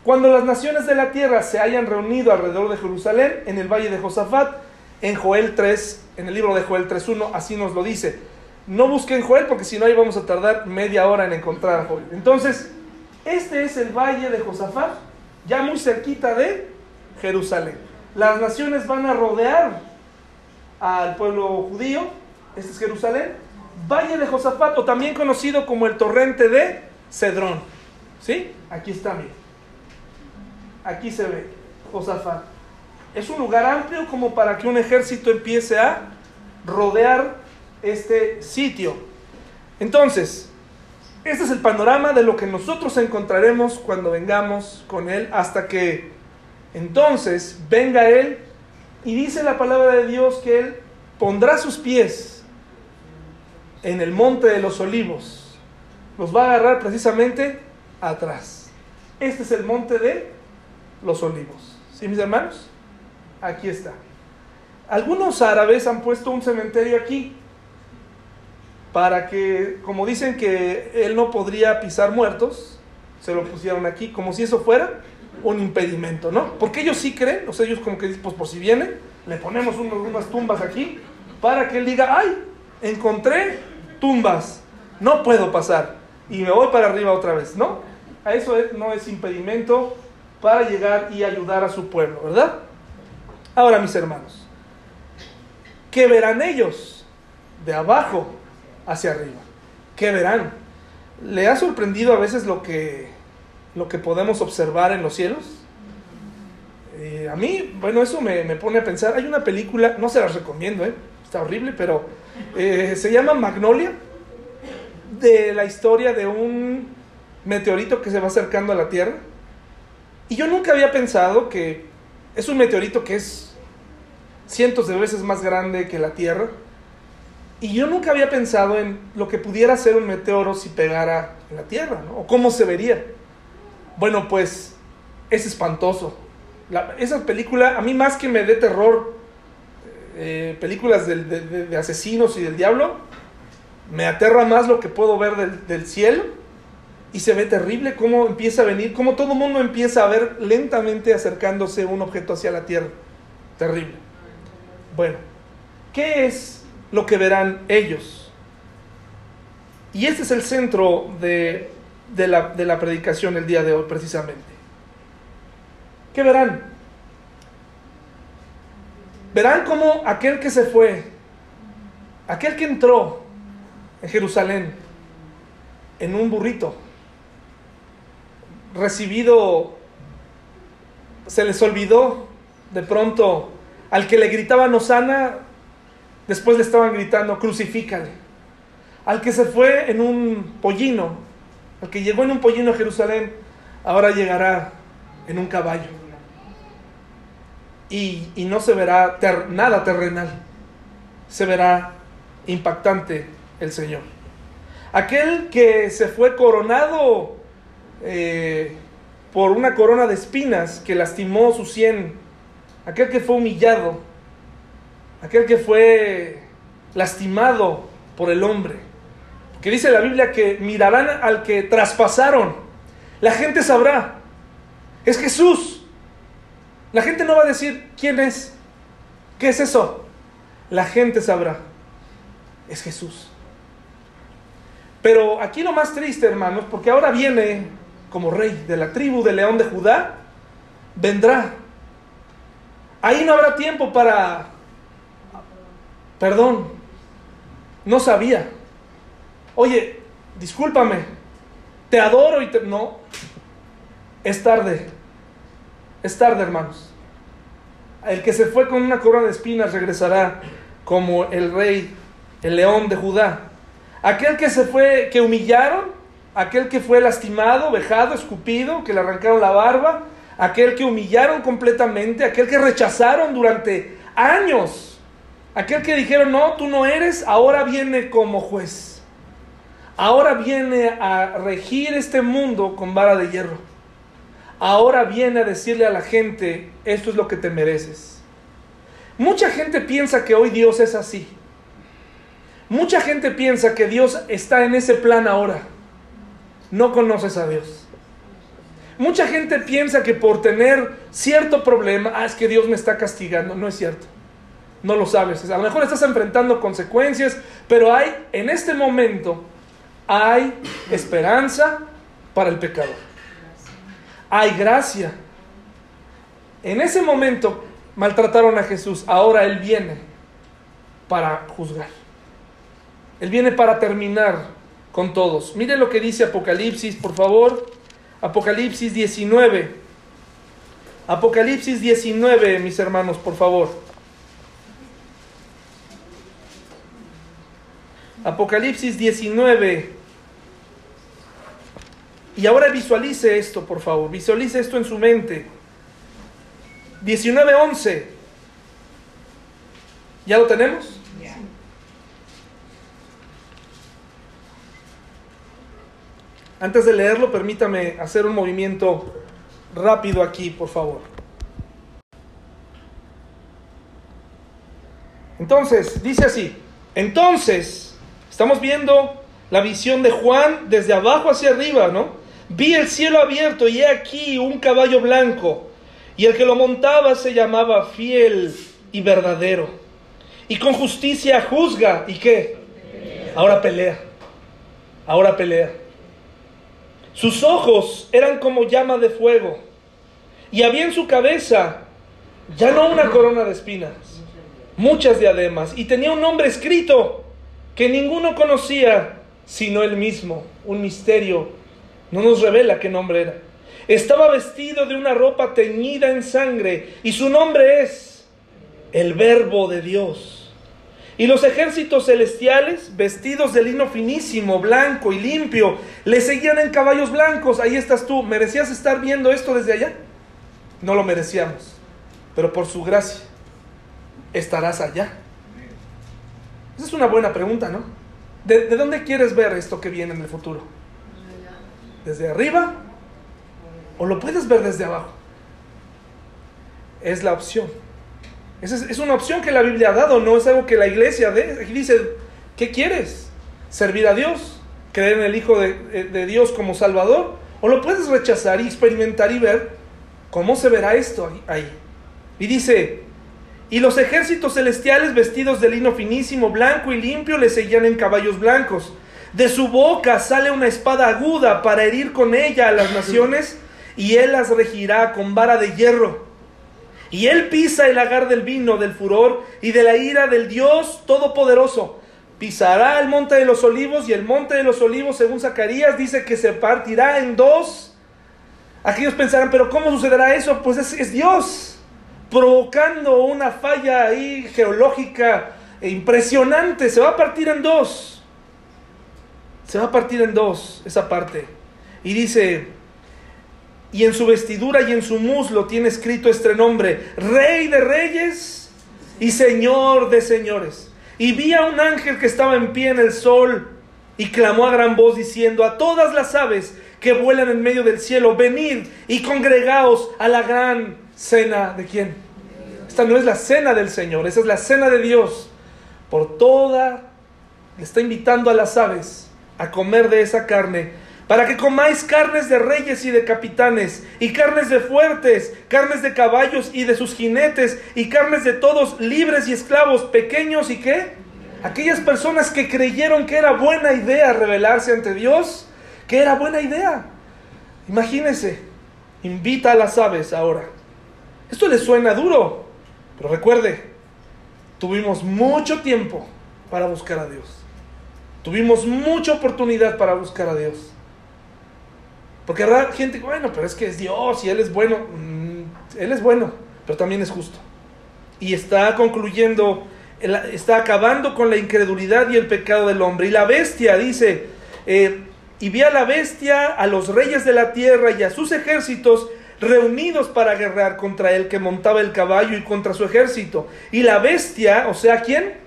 Cuando las naciones de la tierra se hayan reunido alrededor de Jerusalén, en el valle de Josafat, en Joel 3, en el libro de Joel 3.1, así nos lo dice. No busquen Joel porque si no ahí vamos a tardar media hora en encontrar a Joel. Entonces, este es el valle de Josafat ya muy cerquita de Jerusalén. Las naciones van a rodear al pueblo judío, este es Jerusalén, Valle de Josafat, o también conocido como el torrente de Cedrón. ¿Sí? Aquí está, miren. Aquí se ve Josafat. Es un lugar amplio como para que un ejército empiece a rodear este sitio. Entonces, este es el panorama de lo que nosotros encontraremos cuando vengamos con Él, hasta que entonces venga Él y dice la palabra de Dios que Él pondrá sus pies en el monte de los olivos. Los va a agarrar precisamente atrás. Este es el monte de los olivos. ¿Sí, mis hermanos? Aquí está. Algunos árabes han puesto un cementerio aquí para que, como dicen que él no podría pisar muertos, se lo pusieron aquí, como si eso fuera un impedimento, ¿no? Porque ellos sí creen, o sea, ellos como que dicen, pues por si viene, le ponemos unas tumbas aquí, para que él diga, ay, encontré tumbas, no puedo pasar, y me voy para arriba otra vez, ¿no? A eso no es impedimento para llegar y ayudar a su pueblo, ¿verdad? Ahora, mis hermanos, ¿qué verán ellos de abajo hacia arriba. ¿Qué verán? ¿Le ha sorprendido a veces lo que, lo que podemos observar en los cielos? Eh, a mí, bueno, eso me, pone a pensar. Hay una película, no se las recomiendo, ¿eh? está horrible, pero eh, se llama Magnolia, de la historia de un meteorito que se va acercando a la Tierra. Y yo nunca había pensado que es un meteorito que es cientos de veces más grande que la Tierra y yo nunca había pensado en lo que pudiera ser un meteoro si pegara en la Tierra, ¿no? O cómo se vería. Bueno, pues es espantoso. esa película, a mí más que me dé terror, eh, películas de, asesinos y del diablo, me aterra más lo que puedo ver del cielo. Y se ve terrible cómo empieza a venir, cómo todo el mundo empieza a ver lentamente acercándose un objeto hacia la Tierra. Terrible. Bueno, ¿qué es lo que verán ellos. Y este es el centro de, la, de la predicación el día de hoy, precisamente. ¿Qué verán? Verán como aquel que se fue, aquel que entró en Jerusalén en un burrito, recibido, se les olvidó de pronto al que le gritaban Osana, Después le estaban gritando, crucifícale. Al que se fue en un pollino, al que llegó en un pollino a Jerusalén, ahora llegará en un caballo. y, no se verá nada terrenal, se verá impactante el Señor. Aquel que se fue coronado eh, por una corona de espinas que lastimó su sien, aquel que fue humillado, aquel que fue lastimado por el hombre, que dice la Biblia que mirarán al que traspasaron, la gente sabrá, es Jesús. La gente no va a decir quién es, qué es eso, la gente sabrá, es Jesús. Pero aquí lo más triste, hermanos, porque ahora viene como rey de la tribu de León de Judá, vendrá. Ahí no habrá tiempo para, perdón, no sabía. Oye, discúlpame, te adoro y te... No, es tarde, es tarde, hermanos. El que se fue con una corona de espinas regresará como el rey, el león de Judá. Aquel que se fue, que humillaron, aquel que fue lastimado, vejado, escupido, que le arrancaron la barba, aquel que humillaron completamente, aquel que rechazaron durante años, aquel que dijeron, no, tú no eres, ahora viene como juez. Ahora viene a regir este mundo con vara de hierro. Ahora viene a decirle a la gente, esto es lo que te mereces. Mucha gente piensa que hoy Dios es así. Mucha gente piensa que Dios está en ese plan ahora. No conoces a Dios. Mucha gente piensa que por tener cierto problema, ah, es que Dios me está castigando. No es cierto. No lo sabes. A lo mejor estás enfrentando consecuencias, pero hay, en este momento, hay esperanza para el pecador. Hay gracia. En ese momento maltrataron a Jesús. Ahora Él viene para juzgar. Él viene para terminar con todos. Mire lo que dice Apocalipsis, por favor. Apocalipsis 19. Apocalipsis 19, mis hermanos, por favor. Apocalipsis 19. Y ahora visualice esto, por favor. Visualice esto en su mente. 19.11. ¿Ya lo tenemos? Antes de leerlo, permítame hacer un movimiento rápido aquí, por favor. Entonces, dice así, entonces, estamos viendo la visión de Juan desde abajo hacia arriba, ¿no? Vi el cielo abierto y he aquí un caballo blanco, y el que lo montaba se llamaba fiel y verdadero, y con justicia juzga, ¿y qué? Ahora pelea, ahora pelea. Sus ojos eran como llama de fuego y había en su cabeza ya no una corona de espinas, muchas diademas y tenía un nombre escrito que ninguno conocía sino él mismo, un misterio. No nos revela qué nombre era. Estaba vestido de una ropa teñida en sangre y su nombre es el Verbo de Dios. Y los ejércitos celestiales, vestidos de lino finísimo, blanco y limpio, le seguían en caballos blancos. Ahí estás tú. ¿Merecías estar viendo esto desde allá? No lo merecíamos. Pero por su gracia, estarás allá. Esa es una buena pregunta, ¿no? ¿De, ¿De, dónde quieres ver esto que viene en el futuro? ¿Desde arriba? ¿O lo puedes ver desde abajo? Es la opción. Es, una opción que la Biblia ha dado, no es algo que la iglesia dé. Aquí dice, ¿qué quieres? ¿Servir a Dios? ¿Creer en el Hijo de, de Dios como Salvador? ¿O lo puedes rechazar y experimentar y ver cómo se verá esto ahí? Y dice, y los ejércitos celestiales vestidos de lino finísimo, blanco y limpio le seguían en caballos blancos. De su boca sale una espada aguda para herir con ella a las naciones y él las regirá con vara de hierro. Y él pisa el lagar del vino, del furor y de la ira del Dios Todopoderoso. Pisará el monte de los olivos y el monte de los olivos, según Zacarías, dice que se partirá en dos. Aquellos pensarán, pero ¿cómo sucederá eso? Pues es, Dios provocando una falla ahí geológica e impresionante. Se va a partir en dos. Se va a partir en dos esa parte. Y dice, y en su vestidura y en su muslo tiene escrito este nombre, Rey de Reyes y Señor de Señores. Y vi a un ángel que estaba en pie en el sol y clamó a gran voz diciendo a todas las aves que vuelan en medio del cielo, venid y congregaos a la gran cena de quién? Esta no es la cena del Señor, esa es la cena de Dios. Por toda, le está invitando a las aves a comer de esa carne, para que comáis carnes de reyes y de capitanes, y carnes de fuertes, carnes de caballos y de sus jinetes, y carnes de todos libres y esclavos, pequeños y qué? Aquellas personas que creyeron que era buena idea rebelarse ante Dios, que era buena idea. Imagínense, invita a las aves ahora. Esto le suena duro, pero recuerde, tuvimos mucho tiempo para buscar a Dios. Tuvimos mucha oportunidad para buscar a Dios. Porque habrá gente, bueno, pero es que es Dios y Él es bueno. Mm, él es bueno, pero también es justo. Y está concluyendo está acabando con la incredulidad y el pecado del hombre. Y la bestia dice, eh, y vi a la bestia, a los reyes de la tierra y a sus ejércitos reunidos para guerrear contra él que montaba el caballo y contra su ejército. Y la bestia, o sea, ¿quién?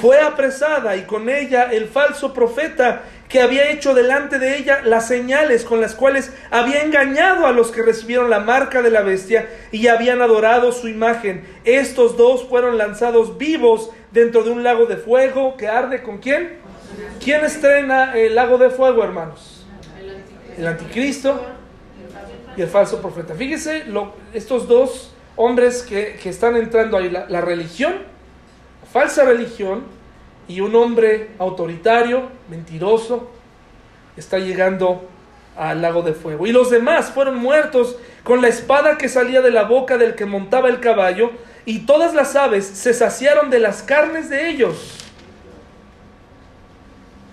Fue apresada y con ella el falso profeta que había hecho delante de ella las señales con las cuales había engañado a los que recibieron la marca de la bestia y habían adorado su imagen. Estos dos fueron lanzados vivos dentro de un lago de fuego que arde con quién? ¿Quién estrena el lago de fuego, hermanos? El anticristo y el falso profeta. Fíjese, estos dos hombres que, están entrando ahí, la, la religión, falsa religión, y un hombre autoritario, mentiroso, está llegando al lago de fuego. Y los demás fueron muertos con la espada que salía de la boca del que montaba el caballo, y todas las aves se saciaron de las carnes de ellos.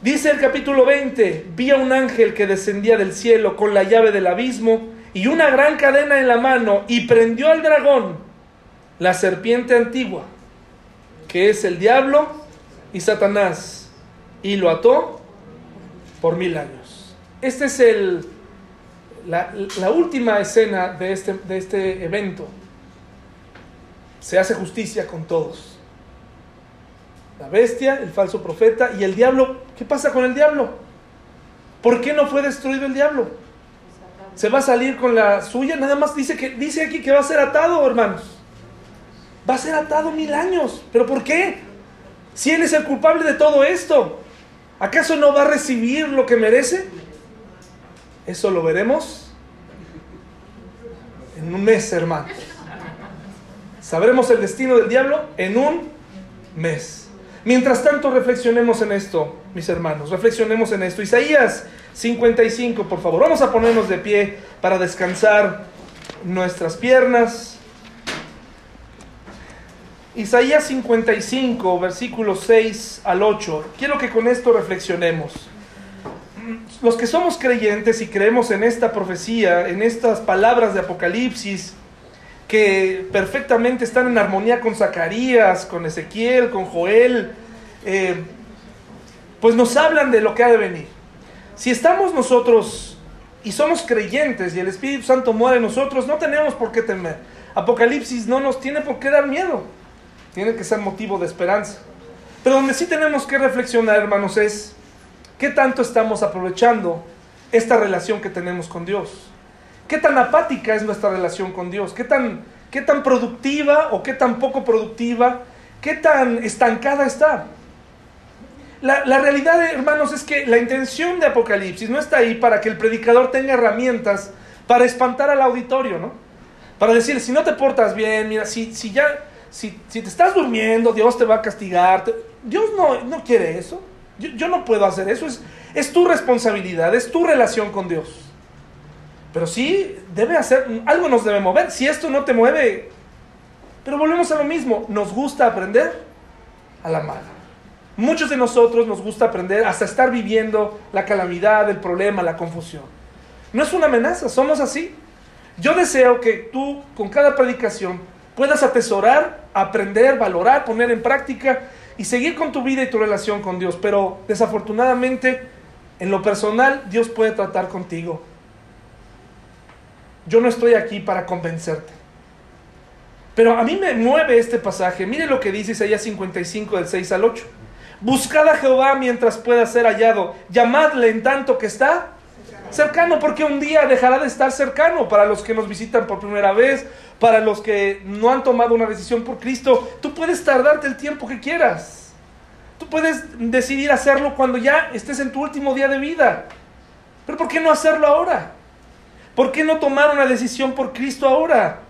Dice el capítulo 20, vi a un ángel que descendía del cielo con la llave del abismo y una gran cadena en la mano y prendió al dragón, la serpiente antigua, que es el diablo y Satanás y lo ató por mil años. Esta es el, la, última escena de este, de este evento. Se hace justicia con todos. La bestia, el falso profeta y el diablo. ¿Qué pasa con el diablo? ¿Por qué no fue destruido el diablo? Se va a salir con la suya. Nada más dice, que, dice aquí que va a ser atado, hermanos. Va a ser atado mil años. ¿Pero por qué? Si Él es el culpable de todo esto, ¿acaso no va a recibir lo que merece? Eso lo veremos en un mes, hermanos. Sabremos el destino del diablo en un mes. Mientras tanto, reflexionemos en esto, mis hermanos. Reflexionemos en esto. Isaías 55, por favor. Vamos a ponernos de pie para descansar nuestras piernas. Isaías 55, versículos 6 al 8. Quiero que con esto reflexionemos. Los que somos creyentes y creemos en esta profecía, en estas palabras de Apocalipsis, que perfectamente están en armonía con Zacarías, con Ezequiel, con Joel, eh, pues nos hablan de lo que ha de venir. Si estamos nosotros y somos creyentes y el Espíritu Santo muere en nosotros, no tenemos por qué temer. Apocalipsis no nos tiene por qué dar miedo tiene que ser motivo de esperanza. Pero donde sí tenemos que reflexionar, hermanos, es qué tanto estamos aprovechando esta relación que tenemos con Dios. ¿Qué tan apática es nuestra relación con Dios? ¿Qué tan, qué tan productiva o qué tan poco productiva? ¿Qué tan estancada está? La, la, realidad, hermanos, es que la intención de Apocalipsis no está ahí para que el predicador tenga herramientas para espantar al auditorio, ¿no? Para decir, si no te portas bien, mira, si, si ya si, te estás durmiendo, Dios te va a castigar. Dios no, no quiere eso. Yo, no puedo hacer eso. Es, es tu responsabilidad, es tu relación con Dios. Pero sí, debe hacer, algo nos debe mover. Si esto no te mueve, pero volvemos a lo mismo, nos gusta aprender a la mala. Muchos de nosotros nos gusta aprender hasta estar viviendo la calamidad, el problema, la confusión. No es una amenaza, somos así. Yo deseo que tú, con cada predicación, puedas atesorar, aprender, valorar, poner en práctica y seguir con tu vida y tu relación con Dios. Pero desafortunadamente, en lo personal, Dios puede tratar contigo. yo no estoy aquí para convencerte. Pero a mí me mueve este pasaje. Mire lo que dice Isaías 55 del 6 al 8. Buscad a Jehová mientras pueda ser hallado. Llamadle en tanto que está cercano, porque un día dejará de estar cercano para los que nos visitan por primera vez, para los que no han tomado una decisión por Cristo. Tú puedes tardarte el tiempo que quieras. Tú puedes decidir hacerlo cuando ya estés en tu último día de vida. Pero ¿por qué no hacerlo ahora? ¿Por qué no tomar una decisión por Cristo ahora?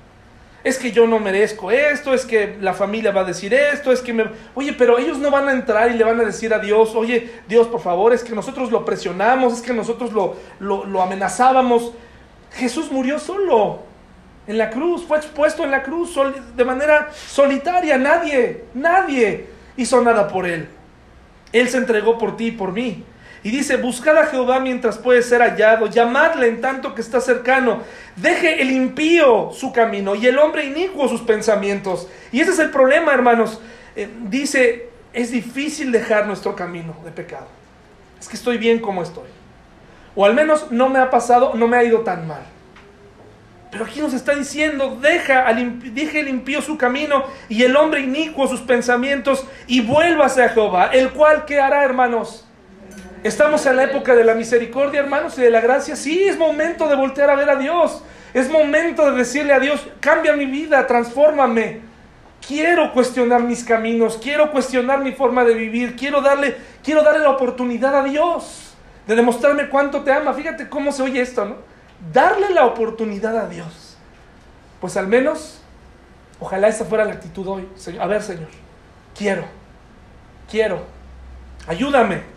Es que yo no merezco esto, es que la familia va a decir esto, es que me... Oye, pero ellos no van a entrar y le van a decir a Dios, oye, Dios, por favor, es que nosotros lo presionamos, es que nosotros lo, lo, amenazábamos. Jesús murió solo en la cruz, fue expuesto en la cruz de manera solitaria, nadie, nadie hizo nada por él. Él se entregó por ti y por mí. Y dice, buscad a Jehová mientras puede ser hallado, llamadle en tanto que está cercano. Deje el impío su camino y el hombre inicuo sus pensamientos. Y ese es el problema, hermanos. Eh, dice, es difícil dejar nuestro camino de pecado. Es que estoy bien como estoy. O al menos no me ha pasado, no me ha ido tan mal. Pero aquí nos está diciendo, deja, deje el impío su camino y el hombre inicuo sus pensamientos y vuélvase a Jehová, el cual, ¿qué hará, hermanos? Estamos en la época de la misericordia, hermanos, y de la gracia. Sí, es momento de voltear a ver a Dios. Es momento de decirle a Dios, cambia mi vida, transfórmame. Quiero cuestionar mis caminos, quiero cuestionar mi forma de vivir, quiero darle, quiero darle la oportunidad a Dios de demostrarme cuánto te ama. Fíjate cómo se oye esto, ¿no? Darle la oportunidad a Dios. Pues al menos, ojalá esa fuera la actitud hoy. A ver, Señor, quiero, quiero, ayúdame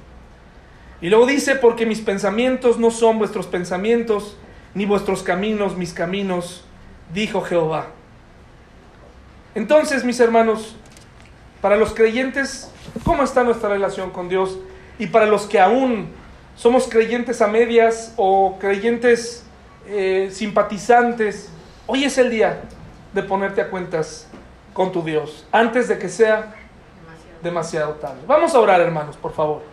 y luego dice, porque mis pensamientos no son vuestros pensamientos, ni vuestros caminos mis caminos, dijo Jehová. Entonces, mis hermanos, para los creyentes, ¿cómo está nuestra relación con Dios? Y para los que aún somos creyentes a medias o creyentes eh, simpatizantes, hoy es el día de ponerte a cuentas con tu Dios, antes de que sea demasiado tarde. Vamos a orar, hermanos, por favor.